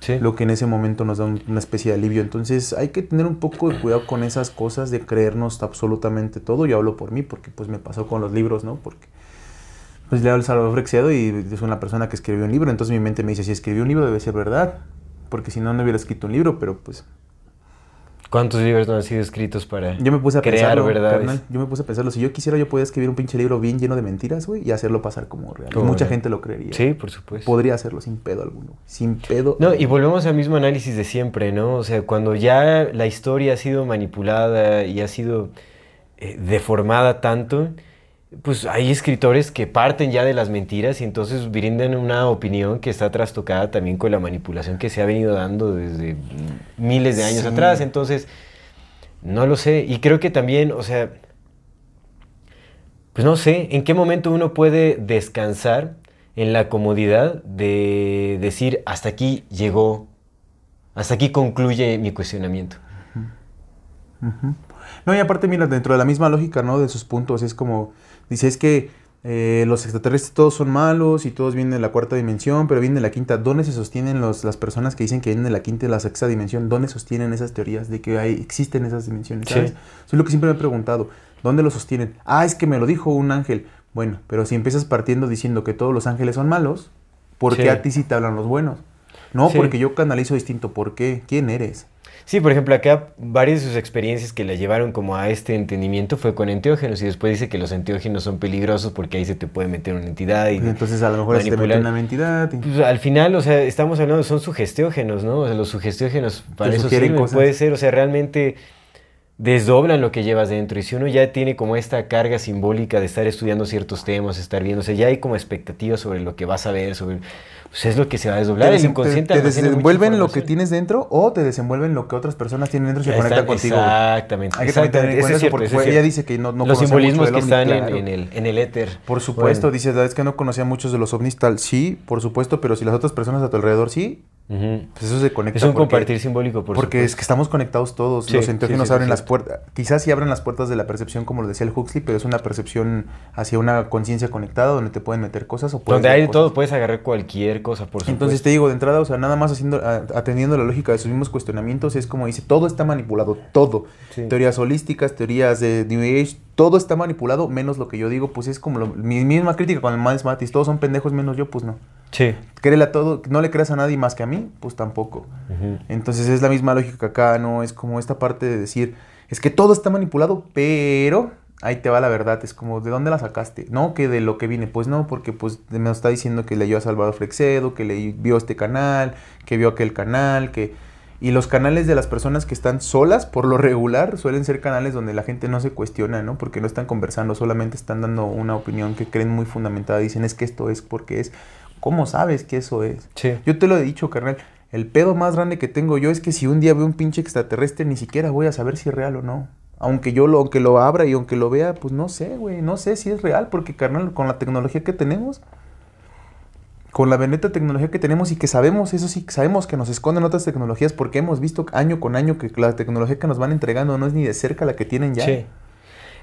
Sí. lo que en ese momento nos da un- una especie de alivio. Entonces hay que tener un poco de cuidado con esas cosas de creernos absolutamente todo. Yo hablo por mí porque pues me pasó con los libros, ¿no? Porque pues leo el Salvador Frexedo y es una persona que escribió un libro. Entonces mi mente me dice, si escribió un libro debe ser verdad. Porque si no, no hubiera escrito un libro, pero pues ¿Cuántos libros no han sido escritos para yo me puse a crear pensarlo, verdades? carnal, yo me puse a pensarlo. Si yo quisiera, yo podía escribir un pinche libro bien lleno de mentiras, güey, y hacerlo pasar como real. Como mucha real. gente lo creería. Sí, por supuesto. Podría hacerlo sin pedo alguno. Sin pedo. No, y volvemos al mismo análisis de siempre, ¿no? O sea, cuando ya la historia ha sido manipulada y ha sido eh, deformada tanto, pues hay escritores que parten ya de las mentiras y entonces brindan una opinión que está trastocada también con la manipulación que se ha venido dando desde miles de años Sí. atrás. Entonces, no lo sé. Y creo que también, o sea, pues no sé, ¿en qué momento uno puede descansar en la comodidad de decir, hasta aquí llegó, hasta aquí concluye mi cuestionamiento? No, y aparte, mira, dentro de la misma lógica, ¿no? De sus puntos, es como, dice, es que eh, los extraterrestres todos son malos y todos vienen de la cuarta dimensión, pero vienen de la quinta. ¿Dónde se sostienen los, las personas que dicen que vienen de la quinta y la sexta dimensión? ¿Dónde sostienen esas teorías de que hay, existen esas dimensiones? Sí. ¿sabes? Eso es lo que siempre me he preguntado. ¿Dónde lo sostienen? Ah, es que me lo dijo un ángel. Bueno, pero si empiezas partiendo diciendo que todos los ángeles son malos, ¿por qué Sí. a ti sí te hablan los buenos? No, Sí. porque yo canalizo distinto. ¿Por qué? ¿Quién eres? Sí, por ejemplo, acá varias de sus experiencias que le llevaron como a este entendimiento fue con enteógenos y después dice que los enteógenos son peligrosos porque ahí se te puede meter una entidad y Pues entonces a lo mejor se te mete una entidad. y- Pues, al final, o sea, estamos hablando, son sugestiógenos, ¿no? O sea, los sugestiógenos para eso sirven, cosas. puede ser, o sea, realmente desdoblan lo que llevas dentro. Y si uno ya tiene como esta carga simbólica de estar estudiando ciertos temas, estar viendo, o sea, ya hay como expectativas sobre lo que vas a ver, sobre, pues es lo que se va a desdoblar. te, El inconsciente te- desenvuelven lo que tienes dentro o te desenvuelven lo que otras personas tienen dentro y se conectan contigo. Exactamente. Hay que exactamente. es eso cierto, porque es ella cierto. dice que no, no Los simbolismos mucho que están en- en, el, en el éter. Por supuesto, Bueno. dices, "Ah, es que no conocía muchos de los ovnis tal. Sí, por supuesto, pero si las otras personas a tu alrededor sí, pues eso se conecta. Es un porque- compartir simbólico, por Porque es que estamos conectados todos. Sí, los sí, enteógenos sí, abren las puertas. Quizás sí abren las puertas de la percepción, como lo decía el Huxley, pero es una percepción hacia una conciencia conectada donde te pueden meter cosas o puedes Donde hay de todo, puedes agarrar cualquier cosa, por supuesto. Entonces te digo, de entrada, o sea, nada más haciendo, atendiendo la lógica de sus mismos cuestionamientos, es como dice, todo está manipulado, todo. Sí. Teorías holísticas, teorías de New Age, todo está manipulado, menos lo que yo digo, pues es como lo- mi misma crítica con el Miles Matis, todos son pendejos menos yo, pues no. Sí. Créele a todo, no le creas a nadie más que a mí, pues tampoco. Entonces es la misma lógica acá, ¿no? Es como esta parte de decir, es que todo está manipulado, pero ahí te va la verdad, es como, ¿de dónde la sacaste? No, que de lo que viene, pues no, porque pues me está diciendo que leyó a Salvador Frexedo, que le vio este canal, que vio aquel canal, que... Y los canales de las personas que están solas, por lo regular, suelen ser canales donde la gente no se cuestiona, ¿no? Porque no están conversando, solamente están dando una opinión que creen muy fundamentada. Dicen, es que esto es porque es. ¿Cómo sabes que eso es? Sí. Yo te lo he dicho, carnal. El pedo más grande que tengo yo es que si un día veo un pinche extraterrestre, ni siquiera voy a saber si es real o no. Aunque yo lo, aunque lo abra y aunque lo vea, pues no sé, güey. No sé si es real, porque, carnal, con la tecnología que tenemos, con la bendita tecnología que tenemos y que sabemos, eso sí, sabemos que nos esconden otras tecnologías porque hemos visto año con año que la tecnología que nos van entregando no es ni de cerca la que tienen ya. Sí.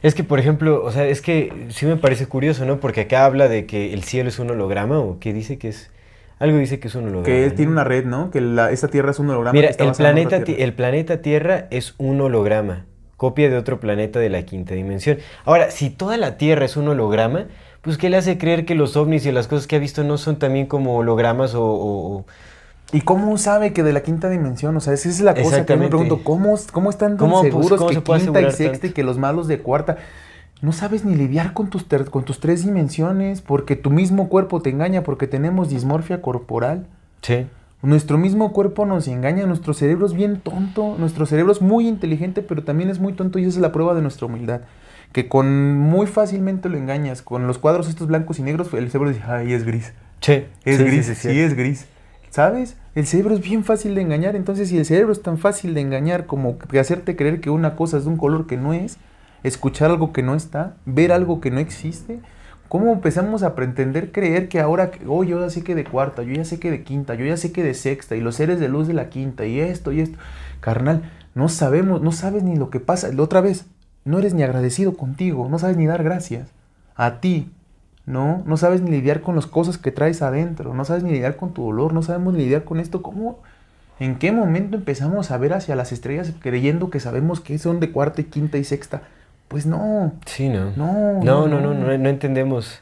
Es que, por ejemplo, o sea, es que sí me parece curioso, ¿no? Porque acá habla de que el cielo es un holograma o que dice que es... Algo dice que es un holograma. Que él ¿no? tiene una red, ¿no? Que la- esta Tierra es un holograma. Mira, el planeta, el planeta Tierra es un holograma, copia de otro planeta de la quinta dimensión. Ahora, si toda la Tierra es un holograma, pues ¿qué le hace creer que los ovnis y las cosas que ha visto no son también como hologramas o... ¿Y cómo sabe que de la quinta dimensión? O sea, esa es la cosa que me pregunto. ¿Cómo, cómo están tan ¿Cómo, pues, seguros cómo que se puede quinta y sexta y que los malos de cuarta? No sabes ni lidiar con tus, con tus tres dimensiones porque tu mismo cuerpo te engaña porque tenemos dismorfia corporal. Sí. Nuestro mismo cuerpo nos engaña, nuestro cerebro es bien tonto, nuestro cerebro es muy inteligente, pero también es muy tonto y esa es la prueba de nuestra humildad. Que con muy fácilmente lo engañas. Con los cuadros estos blancos y negros, el cerebro dice, ay, es gris. Sí. Es sí, gris, sí, sí, sí, sí. es gris. ¿Sabes? El cerebro es bien fácil de engañar. Entonces, si el cerebro es tan fácil de engañar como que hacerte creer que una cosa es de un color que no es, escuchar algo que no está, ver algo que no existe, ¿cómo empezamos a pretender creer que ahora, oh, yo ya sé que de cuarta, yo ya sé que de quinta, yo ya sé que de sexta, y los seres de luz de la quinta, y esto, y esto? Carnal, no sabemos, no sabes ni lo que pasa. La otra vez, no eres ni agradecido contigo, no sabes ni dar gracias. A ti, ¿no? No sabes ni lidiar con las cosas que traes adentro, no sabes ni lidiar con tu dolor, no sabemos ni lidiar con esto. ¿Cómo? ¿En qué momento empezamos a ver hacia las estrellas creyendo que sabemos que son de cuarta y quinta y sexta? Pues no. Sí, no. No, No, no, no, no, entendemos.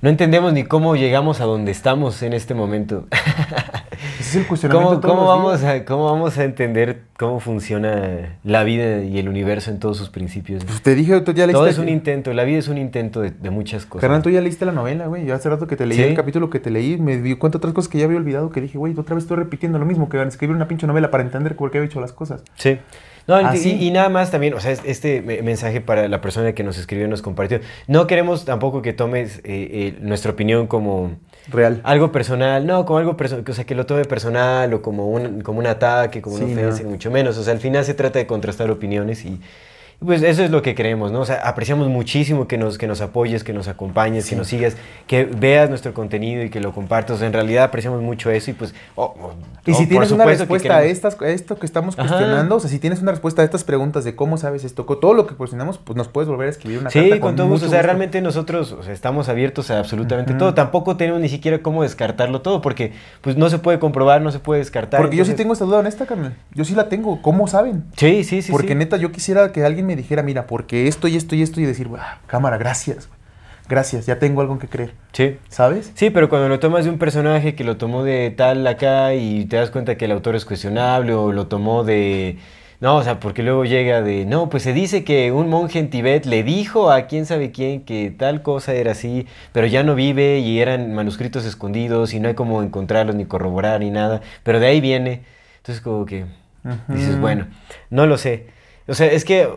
No entendemos ni cómo llegamos a donde estamos en este momento. Ese es el cuestionamiento ¿Cómo, cómo vamos días. a, ¿Cómo vamos a entender cómo funciona la vida y el universo en todos sus principios? Pues te dije, tú ya leíste. Todo es un intento, la vida es un intento de, de muchas cosas. Carnal, tú ya leíste la novela, güey. Yo hace rato que te leí ¿Sí? el capítulo que te leí, me di cuenta otras cosas que ya había olvidado, que dije, güey, otra vez estoy repitiendo lo mismo, que van a escribir una pinche novela para entender por qué he hecho las cosas. Sí. No, y- Así. y, y nada más también, o sea, es- este me- mensaje para la persona que nos escribió nos compartió. No queremos tampoco que tomes eh, eh, nuestra opinión como Real. algo personal, no, como algo personal, o sea, que lo tome personal o como un, como un ataque, como una ofensa, no. mucho menos. O sea, al final se trata de contrastar opiniones y pues eso es lo que creemos, ¿no? O sea, apreciamos muchísimo que nos, que nos apoyes, que nos acompañes, que nos sigas, que veas nuestro contenido y que lo compartas. O sea, en realidad apreciamos mucho eso y pues... oh, oh, Y si tienes una respuesta a, estas, a esto que estamos Ajá. cuestionando, o sea, si tienes una respuesta a estas preguntas de cómo sabes esto, todo lo que cuestionamos, pues nos puedes volver a escribir una Sí, carta. con, todo gusto. O sea, realmente nosotros o sea, estamos abiertos a absolutamente todo. Tampoco tenemos ni siquiera cómo descartarlo todo, porque pues no se puede comprobar, no se puede descartar. Porque yo sí tengo esta duda honesta, carnal. Yo sí la tengo. ¿Cómo saben? Sí, sí, sí. porque sí. neta, yo quisiera que alguien me dijera, mira, porque esto y esto y esto, y decir, "Ah, cámara, gracias. gracias, ya tengo algo en que creer. Sí. ¿Sabes? Sí, pero cuando lo tomas de un personaje que lo tomó de tal acá y te das cuenta que el autor es cuestionable o lo tomó de... No, o sea, porque luego llega de... No, pues se dice que un monje en Tibet le dijo a quién sabe quién que tal cosa era así, pero ya no vive y eran manuscritos escondidos y no hay como encontrarlos ni corroborar ni nada, pero de ahí viene. Entonces como que dices, bueno, no lo sé. O sea, es que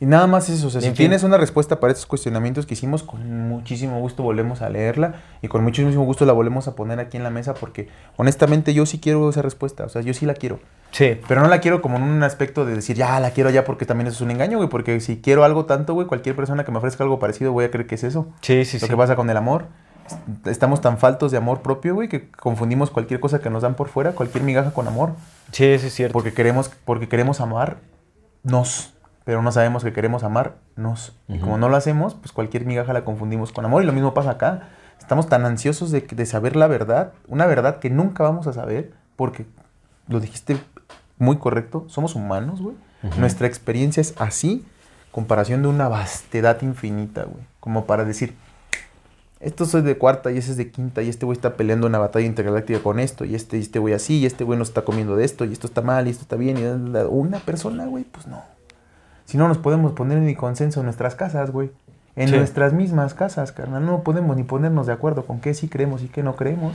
Y nada más eso, o sea, si fin. tienes una respuesta para estos cuestionamientos que hicimos, con muchísimo gusto volvemos a leerla y con muchísimo gusto la volvemos a poner aquí en la mesa porque honestamente yo sí quiero esa respuesta, o sea, yo sí la quiero. sí. Pero no la quiero como en un aspecto de decir, ya la quiero ya porque también eso es un engaño, güey, porque si quiero algo tanto, güey, cualquier persona que me ofrezca algo parecido voy a creer que es eso. Sí, sí, Lo sí. que pasa con el amor. Estamos tan faltos de amor propio, güey, que confundimos cualquier cosa que nos dan por fuera, cualquier migaja con amor. Sí, eso es cierto. Porque queremos, porque queremos amarnos, pero no sabemos que queremos amarnos. Y como no lo hacemos, pues cualquier migaja la confundimos con amor. Y lo mismo pasa acá. Estamos tan ansiosos de, de saber la verdad, una verdad que nunca vamos a saber, porque lo dijiste muy correcto, somos humanos, güey. Nuestra experiencia es así, comparación de una vastedad infinita, güey. Como para decir, esto soy de cuarta y ese es de quinta y este güey está peleando una batalla intergaláctica con esto y este y este güey así y este güey nos está comiendo de esto y esto está mal y esto está bien y una persona, güey, pues no. Si no nos podemos poner ni consenso en nuestras casas, güey. En Sí. nuestras mismas casas, carnal. No podemos ni ponernos de acuerdo con qué sí creemos y qué no creemos.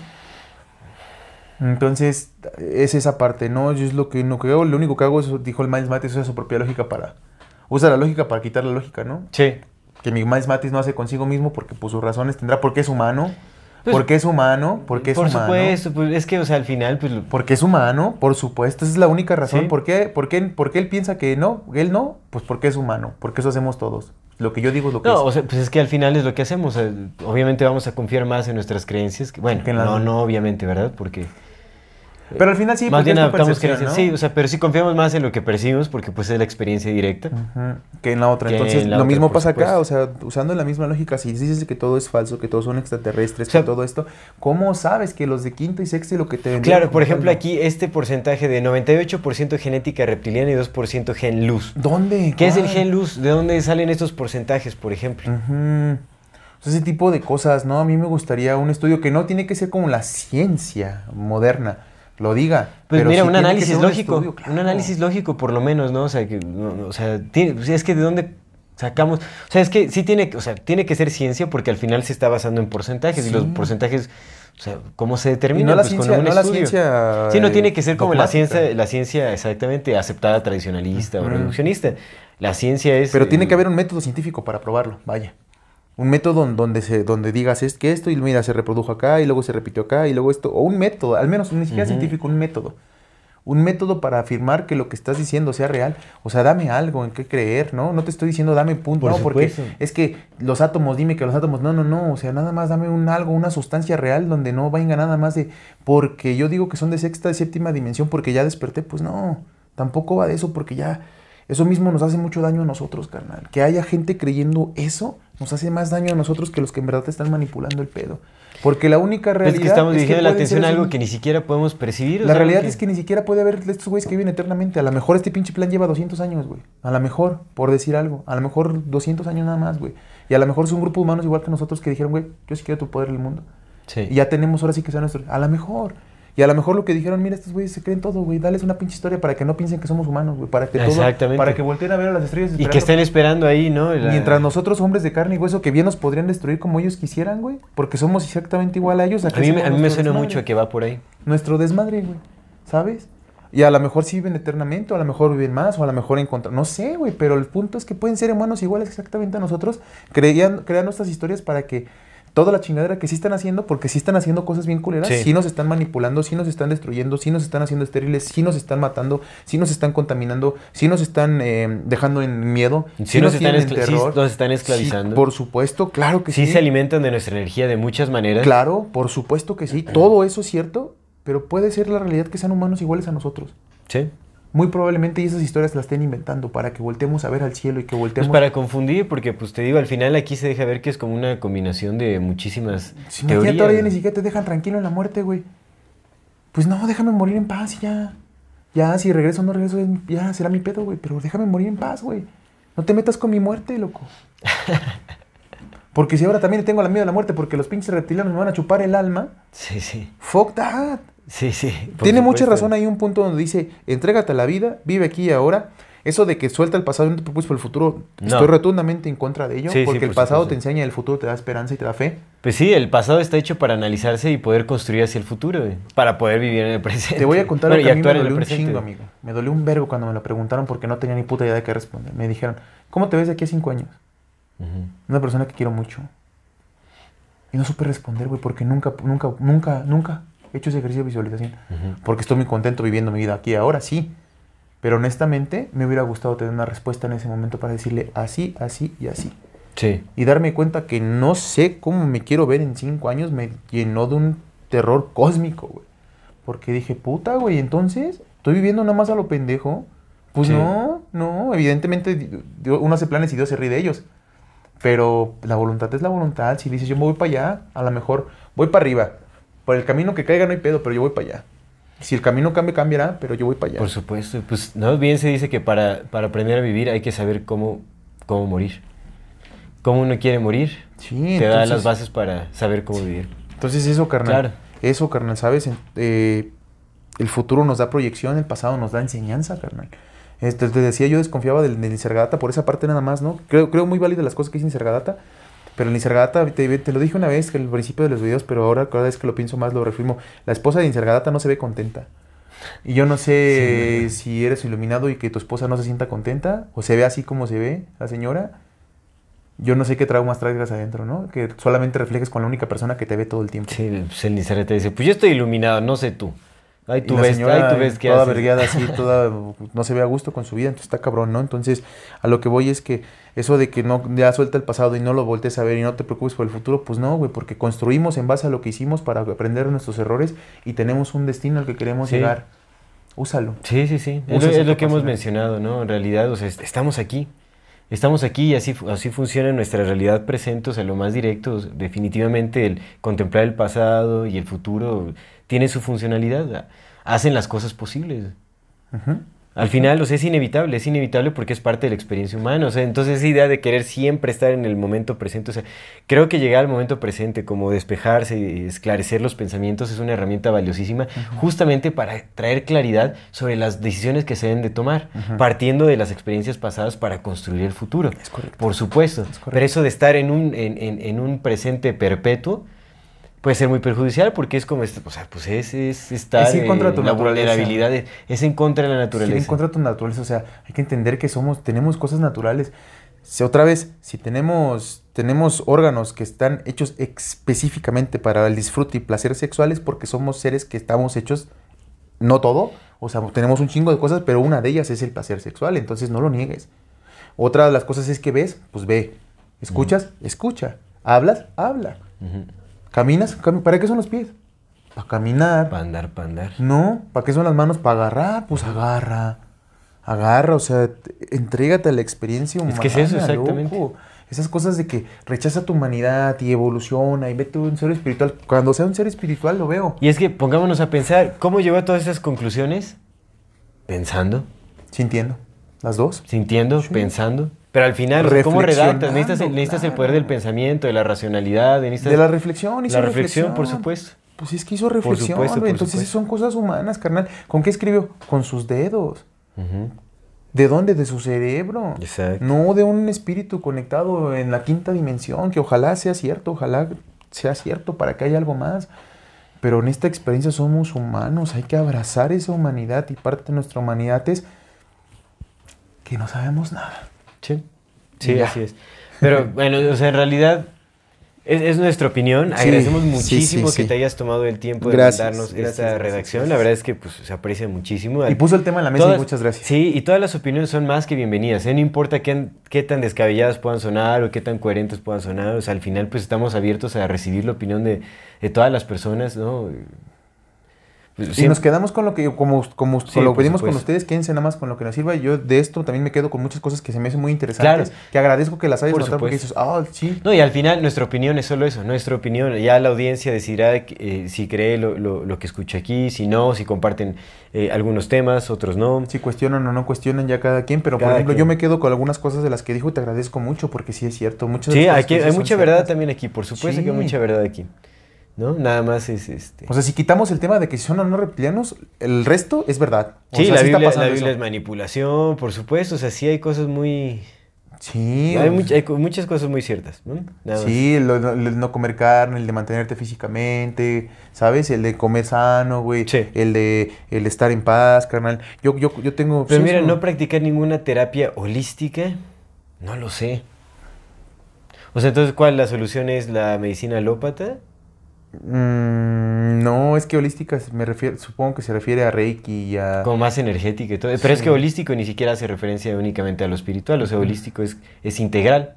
Entonces, es esa parte, ¿no? Yo es lo que, que hago, lo único que hago es, dijo el Miles Matis, usa su propia lógica para... Usa la lógica para quitar la lógica, ¿no? Sí. Que mi Miles Matis no hace consigo mismo porque por sus razones tendrá, porque es humano, Pues, porque es humano, porque es Por humano. supuesto, pues es que, o sea, al final, pues... lo- Porque es humano, por supuesto, esa es la única razón. Sí. ¿Por, qué, por, qué, por qué él piensa que no? Él no, pues porque es humano, porque eso hacemos todos. Lo que yo digo es lo que No, es. o sea, pues es que al final es lo que hacemos. obviamente vamos a confiar más en nuestras creencias. Que, bueno, Que en la- no, no, obviamente, ¿verdad? Porque Pero al final sí, más bien adaptamos percepción, creencias. ¿no? Sí, o sea, pero sí confiamos más en lo que percibimos porque pues es la experiencia directa. Que en la otra. Entonces, la lo otra, mismo pasa acá, o sea, usando la misma lógica, si dices que todo es falso, que todos son extraterrestres, O sea, que todo esto, ¿cómo sabes que los de quinto y sexto y lo que te Claro, por ejemplo, aquí este porcentaje de 98% genética reptiliana y 2% gen luz. ¿Dónde? ¿Qué es el gen luz? ¿De dónde salen estos porcentajes, por ejemplo? Ese tipo de cosas, ¿no? A mí me gustaría un estudio que no tiene que ser como la ciencia moderna lo diga. Pues pero mira, sí un análisis un lógico. Un análisis lógico, por lo menos, ¿no? O sea, que, no, no, o sea, tiene- pues, es que de dónde sacamos. O sea, es que sí tiene, que- o sea, tiene que ser ciencia porque al final se está basando en porcentajes y los porcentajes. O sea, ¿cómo se determinan? no la Pues ciencia, con un no la ciencia. Sí, no tiene que ser como la ciencia, la ciencia exactamente aceptada tradicionalista o reduccionista. La ciencia es. Pero tiene que haber un método científico para probarlo, vaya. Un método donde, se, donde digas es que esto y mira, se reprodujo acá y luego se repitió acá y luego esto. O un método, al menos ni siquiera científico, un método. Un método para afirmar que lo que estás diciendo sea real. O sea, dame algo en qué creer, ¿no? No te estoy diciendo dame punto. Por no, porque es que los átomos, dime que los átomos. No, no, no. O sea, nada más dame un algo, una sustancia real donde no venga nada más de. Porque yo digo que son de sexta y séptima dimensión porque ya desperté. Pues no. Tampoco va de eso porque ya. Eso mismo nos hace mucho daño a nosotros, carnal. Que haya gente creyendo eso nos hace más daño a nosotros que los que en verdad te están manipulando el pedo. Porque la única pues realidad. es que estamos es dirigiendo la atención a algo que ni siquiera podemos percibir. o la sea, realidad es que ni siquiera puede haber estos güeyes que viven eternamente. A lo mejor este pinche plan lleva 200 años, güey. A lo mejor, por decir algo. A lo mejor 200 años nada más, güey. Y a lo mejor es un grupo de humanos igual que nosotros que dijeron, güey, yo sí quiero tu poder en el mundo. Sí. Y ya tenemos ahora sí que sea nuestro. A lo mejor. Y a lo mejor lo que dijeron, mira, estos güeyes se creen todo, güey. Dales una pinche historia para que no piensen que somos humanos, güey. Para que todo. Exactamente. Para que volteen a ver a las estrellas. Y que estén esperando ahí, ¿no? La- Mientras nosotros, hombres de carne y hueso, que bien nos podrían destruir como ellos quisieran, güey. Porque somos exactamente igual a ellos. A mí, a mí me suena desmadre mucho a que va por ahí. nuestro desmadre, güey. ¿Sabes? Y a lo mejor sí viven eternamente, o a lo mejor viven más, o a lo mejor encontrar. No sé, güey, pero el punto es que pueden ser humanos iguales exactamente a nosotros, creían, crean nuestras historias para que toda la chingadera que sí están haciendo, porque sí están haciendo cosas bien culeras, Sí. sí, nos están manipulando, sí nos están destruyendo, sí nos están haciendo estériles, sí nos están matando, sí nos están contaminando, sí nos están eh, dejando en miedo, Sí nos están tienen escla- sí nos están esclavizando. Por supuesto, claro que Sí, sí. se alimentan de nuestra energía de muchas maneras. Claro, por supuesto que sí. Todo eso es cierto, pero puede ser la realidad que sean humanos iguales a nosotros. Sí. Muy probablemente y esas historias las estén inventando para que volteemos a ver al cielo y que Pues volteemos. para confundir, porque pues te digo, al final aquí se deja ver que es como una combinación de muchísimas Si teorías. ya ni siquiera te dejan tranquilo en la muerte, güey. Pues no, déjame morir en paz y ya. Ya, si regreso o no regreso, ya será mi pedo, güey. Pero déjame morir en paz, güey. No te metas con mi muerte, loco. Porque si ahora también tengo la miedo a la muerte porque los pinches reptilianos me van a chupar el alma, Sí, sí. fuck that. Sí, sí. Tiene mucha razón ahí un punto donde dice, entrégate a la vida, vive aquí y ahora. Eso de que suelta el pasado y no te preocupes por el futuro, No. estoy rotundamente en contra de ello, Sí, sí, porque el pasado supuesto. te enseña, el futuro te da esperanza y te da fe. Pues sí, el pasado está hecho para analizarse y poder construir hacia el futuro, güey, para poder vivir en el presente. Te voy a contar Bueno, lo que a mí me dolió un chingo, amigo. Me dolió un vergo cuando me lo preguntaron porque no tenía ni puta idea de qué responder. Me dijeron, ¿cómo te ves de aquí a cinco años? Una persona que quiero mucho. Y no supe responder, güey, porque nunca, nunca, nunca, nunca he hecho ese ejercicio de visualización. Porque estoy muy contento viviendo mi vida aquí ahora, sí. Pero honestamente, me hubiera gustado tener una respuesta en ese momento para decirle así, así y así. Sí. Y darme cuenta que no sé cómo me quiero ver en cinco años me llenó de un terror cósmico, güey. Porque dije, puta, güey, entonces, ¿estoy viviendo nada más a lo pendejo? Pues Sí. no, no, evidentemente uno hace planes y Dios se ríe de ellos. Pero la voluntad es la voluntad. Si dices, yo me voy para allá, a lo mejor voy para arriba. Por el camino que caiga no hay pedo, pero yo voy para allá. Si el camino cambia, cambiará, pero yo voy para allá. Por supuesto. Pues no, bien se dice que para, para aprender a vivir hay que saber cómo, cómo morir. Cómo uno quiere morir. Sí, te da las entonces- bases para saber cómo vivir. Entonces eso, carnal. Claro. Eso, carnal, ¿sabes? Eh, el futuro nos da proyección, el pasado nos da enseñanza, carnal. Este, te decía, yo desconfiaba del, del por esa parte nada más, ¿no? Creo, creo muy válidas las cosas que dice Nisargadatta, pero el Nisargadatta, te, te lo dije una vez que al principio de los videos, pero ahora cada vez que lo pienso más lo reafirmo. La esposa de Nisargadatta no se ve contenta. Y yo no sé si eres iluminado y que tu esposa no se sienta contenta, o se ve así como se ve la señora. Yo no sé qué traumas traigas adentro, ¿no? Que solamente reflejes con la única persona que te ve todo el tiempo. Sí, pues el te dice, pues yo estoy iluminado, no sé tú. Ahí tú ves, señora ahí tú ves qué toda vergueada así, toda no se ve a gusto con su vida, entonces está cabrón, ¿no? Entonces, a lo que voy es que eso de que no ya suelta el pasado y no lo voltees a ver y no te preocupes por el futuro, pues no, güey, porque construimos en base a lo que hicimos para aprender nuestros errores y tenemos un destino al que queremos Sí. llegar. Úsalo. Sí, sí, sí. Es lo, esa es lo que hemos mencionado, ¿no? En realidad, o sea, est- estamos aquí. Estamos aquí y así, así funciona nuestra realidad presente, o sea, lo más directo, definitivamente el contemplar el pasado y el futuro tiene su funcionalidad, hacen las cosas posibles. Al final, o sea, es inevitable, es inevitable porque es parte de la experiencia humana, o sea, entonces esa idea de querer siempre estar en el momento presente, o sea, creo que llegar al momento presente, como despejarse y esclarecer los pensamientos es una herramienta valiosísima justamente para traer claridad sobre las decisiones que se deben de tomar, partiendo de las experiencias pasadas para construir el futuro. Es correcto. Por supuesto, correcto. pero eso de estar en un, en, en- en un presente perpetuo puede ser muy perjudicial porque es como, este- o sea, pues es, es estar Es ir contra tu la naturaleza. vulnerabilidad, es, es en contra de la naturaleza. en contra de tu naturaleza, o sea, hay que entender que somos, tenemos cosas naturales. Si otra vez, si tenemos, tenemos órganos que están hechos específicamente para el disfrute y placer sexuales, porque somos seres que estamos hechos, no todo, o sea, tenemos un chingo de cosas, pero una de ellas es el placer sexual, entonces no lo niegues. Otra de las cosas es que ves, pues ve. Escuchas, escucha. Hablas, habla. Caminas, cami- ¿para qué son los pies? Para caminar. Para andar, para andar. No, ¿para qué son las manos? Para agarrar, pues agarra. Agarra, o sea, entrégate a la experiencia humana. Es que es eso, exactamente. loco. Esas cosas de que rechaza tu humanidad y evoluciona y vete un ser espiritual. Cuando sea un ser espiritual lo veo. Y es que pongámonos a pensar, ¿cómo llegó a todas esas conclusiones? Pensando, Sintiendo. Las dos. sintiendo, pensando. Pero al final, ¿cómo redactas? Necesitas, el- necesitas el poder del claro. pensamiento, de la racionalidad, necesitas De la reflexión. hizo la reflexión, por supuesto. Pues es que hizo reflexión, supuesto, por Entonces supuesto. son cosas humanas, carnal. ¿Con qué escribió? Con sus dedos. ¿De dónde? De su cerebro. Exacto. No de un espíritu conectado en la quinta dimensión, que ojalá sea cierto, ojalá sea cierto para que haya algo más. Pero en esta experiencia somos humanos, hay que abrazar esa humanidad y parte de nuestra humanidad es que no sabemos nada. Sí, así es. Pero bueno, o sea, en realidad es, es nuestra opinión. Agradecemos sí, muchísimo sí, que te hayas tomado el tiempo de Gracias, mandarnos gracias, esta gracias, redacción. La verdad es que pues, se aprecia muchísimo. Y puso el tema en la mesa y muchas gracias. Sí, y todas las opiniones son más que bienvenidas. ¿eh? No importa qué, qué tan descabelladas puedan sonar o qué tan coherentes puedan sonar. O sea, al final pues estamos abiertos a recibir la opinión de, de todas las personas, ¿no? Sí, nos quedamos con lo que, como, como Sí, lo pedimos con ustedes, quédense nada más con lo que nos sirva. Yo de esto también me quedo con muchas cosas que se me hacen muy interesantes. Claro. Que agradezco que las hayas Por notado porque supuesto. dices, ah, sí. No, y al final nuestra opinión es solo eso, nuestra opinión. Ya la audiencia decidirá eh, si cree lo, lo- lo que escucha aquí, si no, si comparten eh, algunos temas, otros no. Si cuestionan o no cuestionan ya cada quien, pero por ejemplo, quien. yo me quedo con algunas cosas de las que dijo y te agradezco mucho porque sí es cierto. Muchas Sí, aquí, hay mucha verdad ciertas. también aquí, por supuesto que hay mucha verdad aquí. ¿No? Nada más es este. O sea, si quitamos el tema de que si son o no reptilianos, el resto es verdad. O sí, sea, la, sí Biblia, la Biblia eso. es manipulación, por supuesto. O sea, sí hay cosas muy. Sí, hay, o- much- hay muchas cosas muy ciertas, ¿no? Nada más. Sí, el, no comer carne, el de mantenerte físicamente, ¿sabes? El de comer sano, güey. Sí. El de el estar en paz, carnal. Yo, yo, yo tengo... Pero sí, mira, no practicar ninguna terapia holística, no lo sé. O sea, entonces, ¿cuál? ¿La solución es la medicina alópata? Mm, no, es que holística me refiero, supongo que se refiere a Reiki y a... Como más energética y todo. Pero es que holístico ni siquiera hace referencia únicamente a lo espiritual. O sea, holístico es, es integral.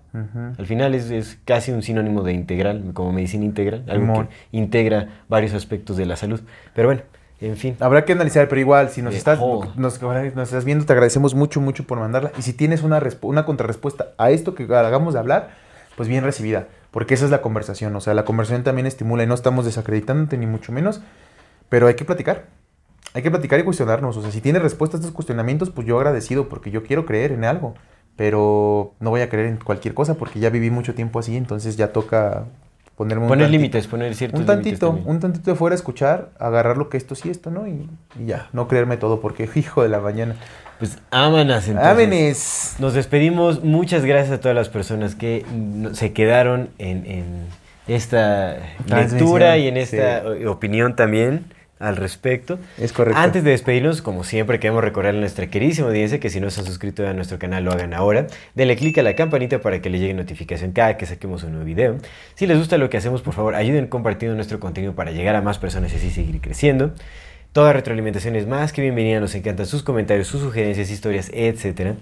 Al final es, es casi un sinónimo de integral, como medicina integral. Algo que integra varios aspectos de la salud. Pero bueno, en fin. Habrá que analizar, pero igual, si nos Eh, estás, oh. nos, nos estás viendo, te agradecemos mucho, mucho por mandarla. Y si tienes una, una contrarrespuesta a esto que hagamos de hablar, pues bien recibida. Porque esa es la conversación. O sea, la conversación también estimula y no estamos desacreditándote ni mucho menos. Pero hay que platicar. Hay que platicar y cuestionarnos. O sea, si tienes respuesta a estos cuestionamientos, pues yo agradecido porque yo quiero creer en algo. Pero no voy a creer en cualquier cosa porque ya viví mucho tiempo así. Entonces ya toca ponerme un Poner límites, poner ciertos un tantito, un tantito de fuera escuchar, agarrar lo que esto sí, esto no, y, y ya, no creerme todo, porque hijo de la mañana. Pues ámanas entonces. ¡Ámenes! Nos despedimos. Muchas gracias a todas las personas que se quedaron en, en esta lectura y en esta o- opinión también al respecto. Es correcto. Antes de despedirnos, como siempre, queremos recordarle a nuestra queridísima audiencia que si no se han suscrito a nuestro canal, lo hagan ahora. Denle click a la campanita para que le llegue notificación cada que saquemos un nuevo video. Si les gusta lo que hacemos, por favor, ayuden compartiendo nuestro contenido para llegar a más personas y así seguir creciendo. Toda retroalimentación es más que bienvenida. Nos encantan sus comentarios, sus sugerencias, historias, etc.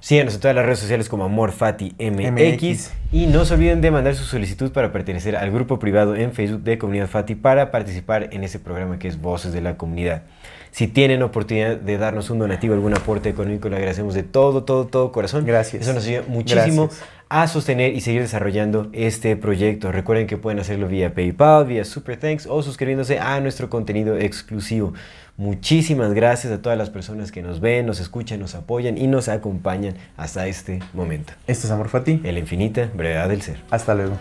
Síganos en todas las redes sociales como AmorFatiMX. MX. Y no se olviden de mandar su solicitud para pertenecer al grupo privado en Facebook de Comunidad Fati para participar en ese programa que es Voces de la Comunidad. Si tienen oportunidad de darnos un donativo, algún aporte económico, le agradecemos de todo, todo, todo corazón. Gracias. Eso nos ayuda muchísimo Gracias. a sostener y seguir desarrollando este proyecto. Recuerden que pueden hacerlo vía PayPal, vía Super Thanks o suscribiéndose a nuestro contenido exclusivo. Muchísimas gracias a todas las personas que nos ven, nos escuchan, nos apoyan y nos acompañan hasta este momento. Esto es Amor Fati. En la infinita brevedad del ser. Hasta luego.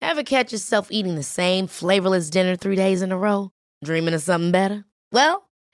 Ever catch yourself eating the same flavorless dinner three days in a row? Dreaming of something better? Well,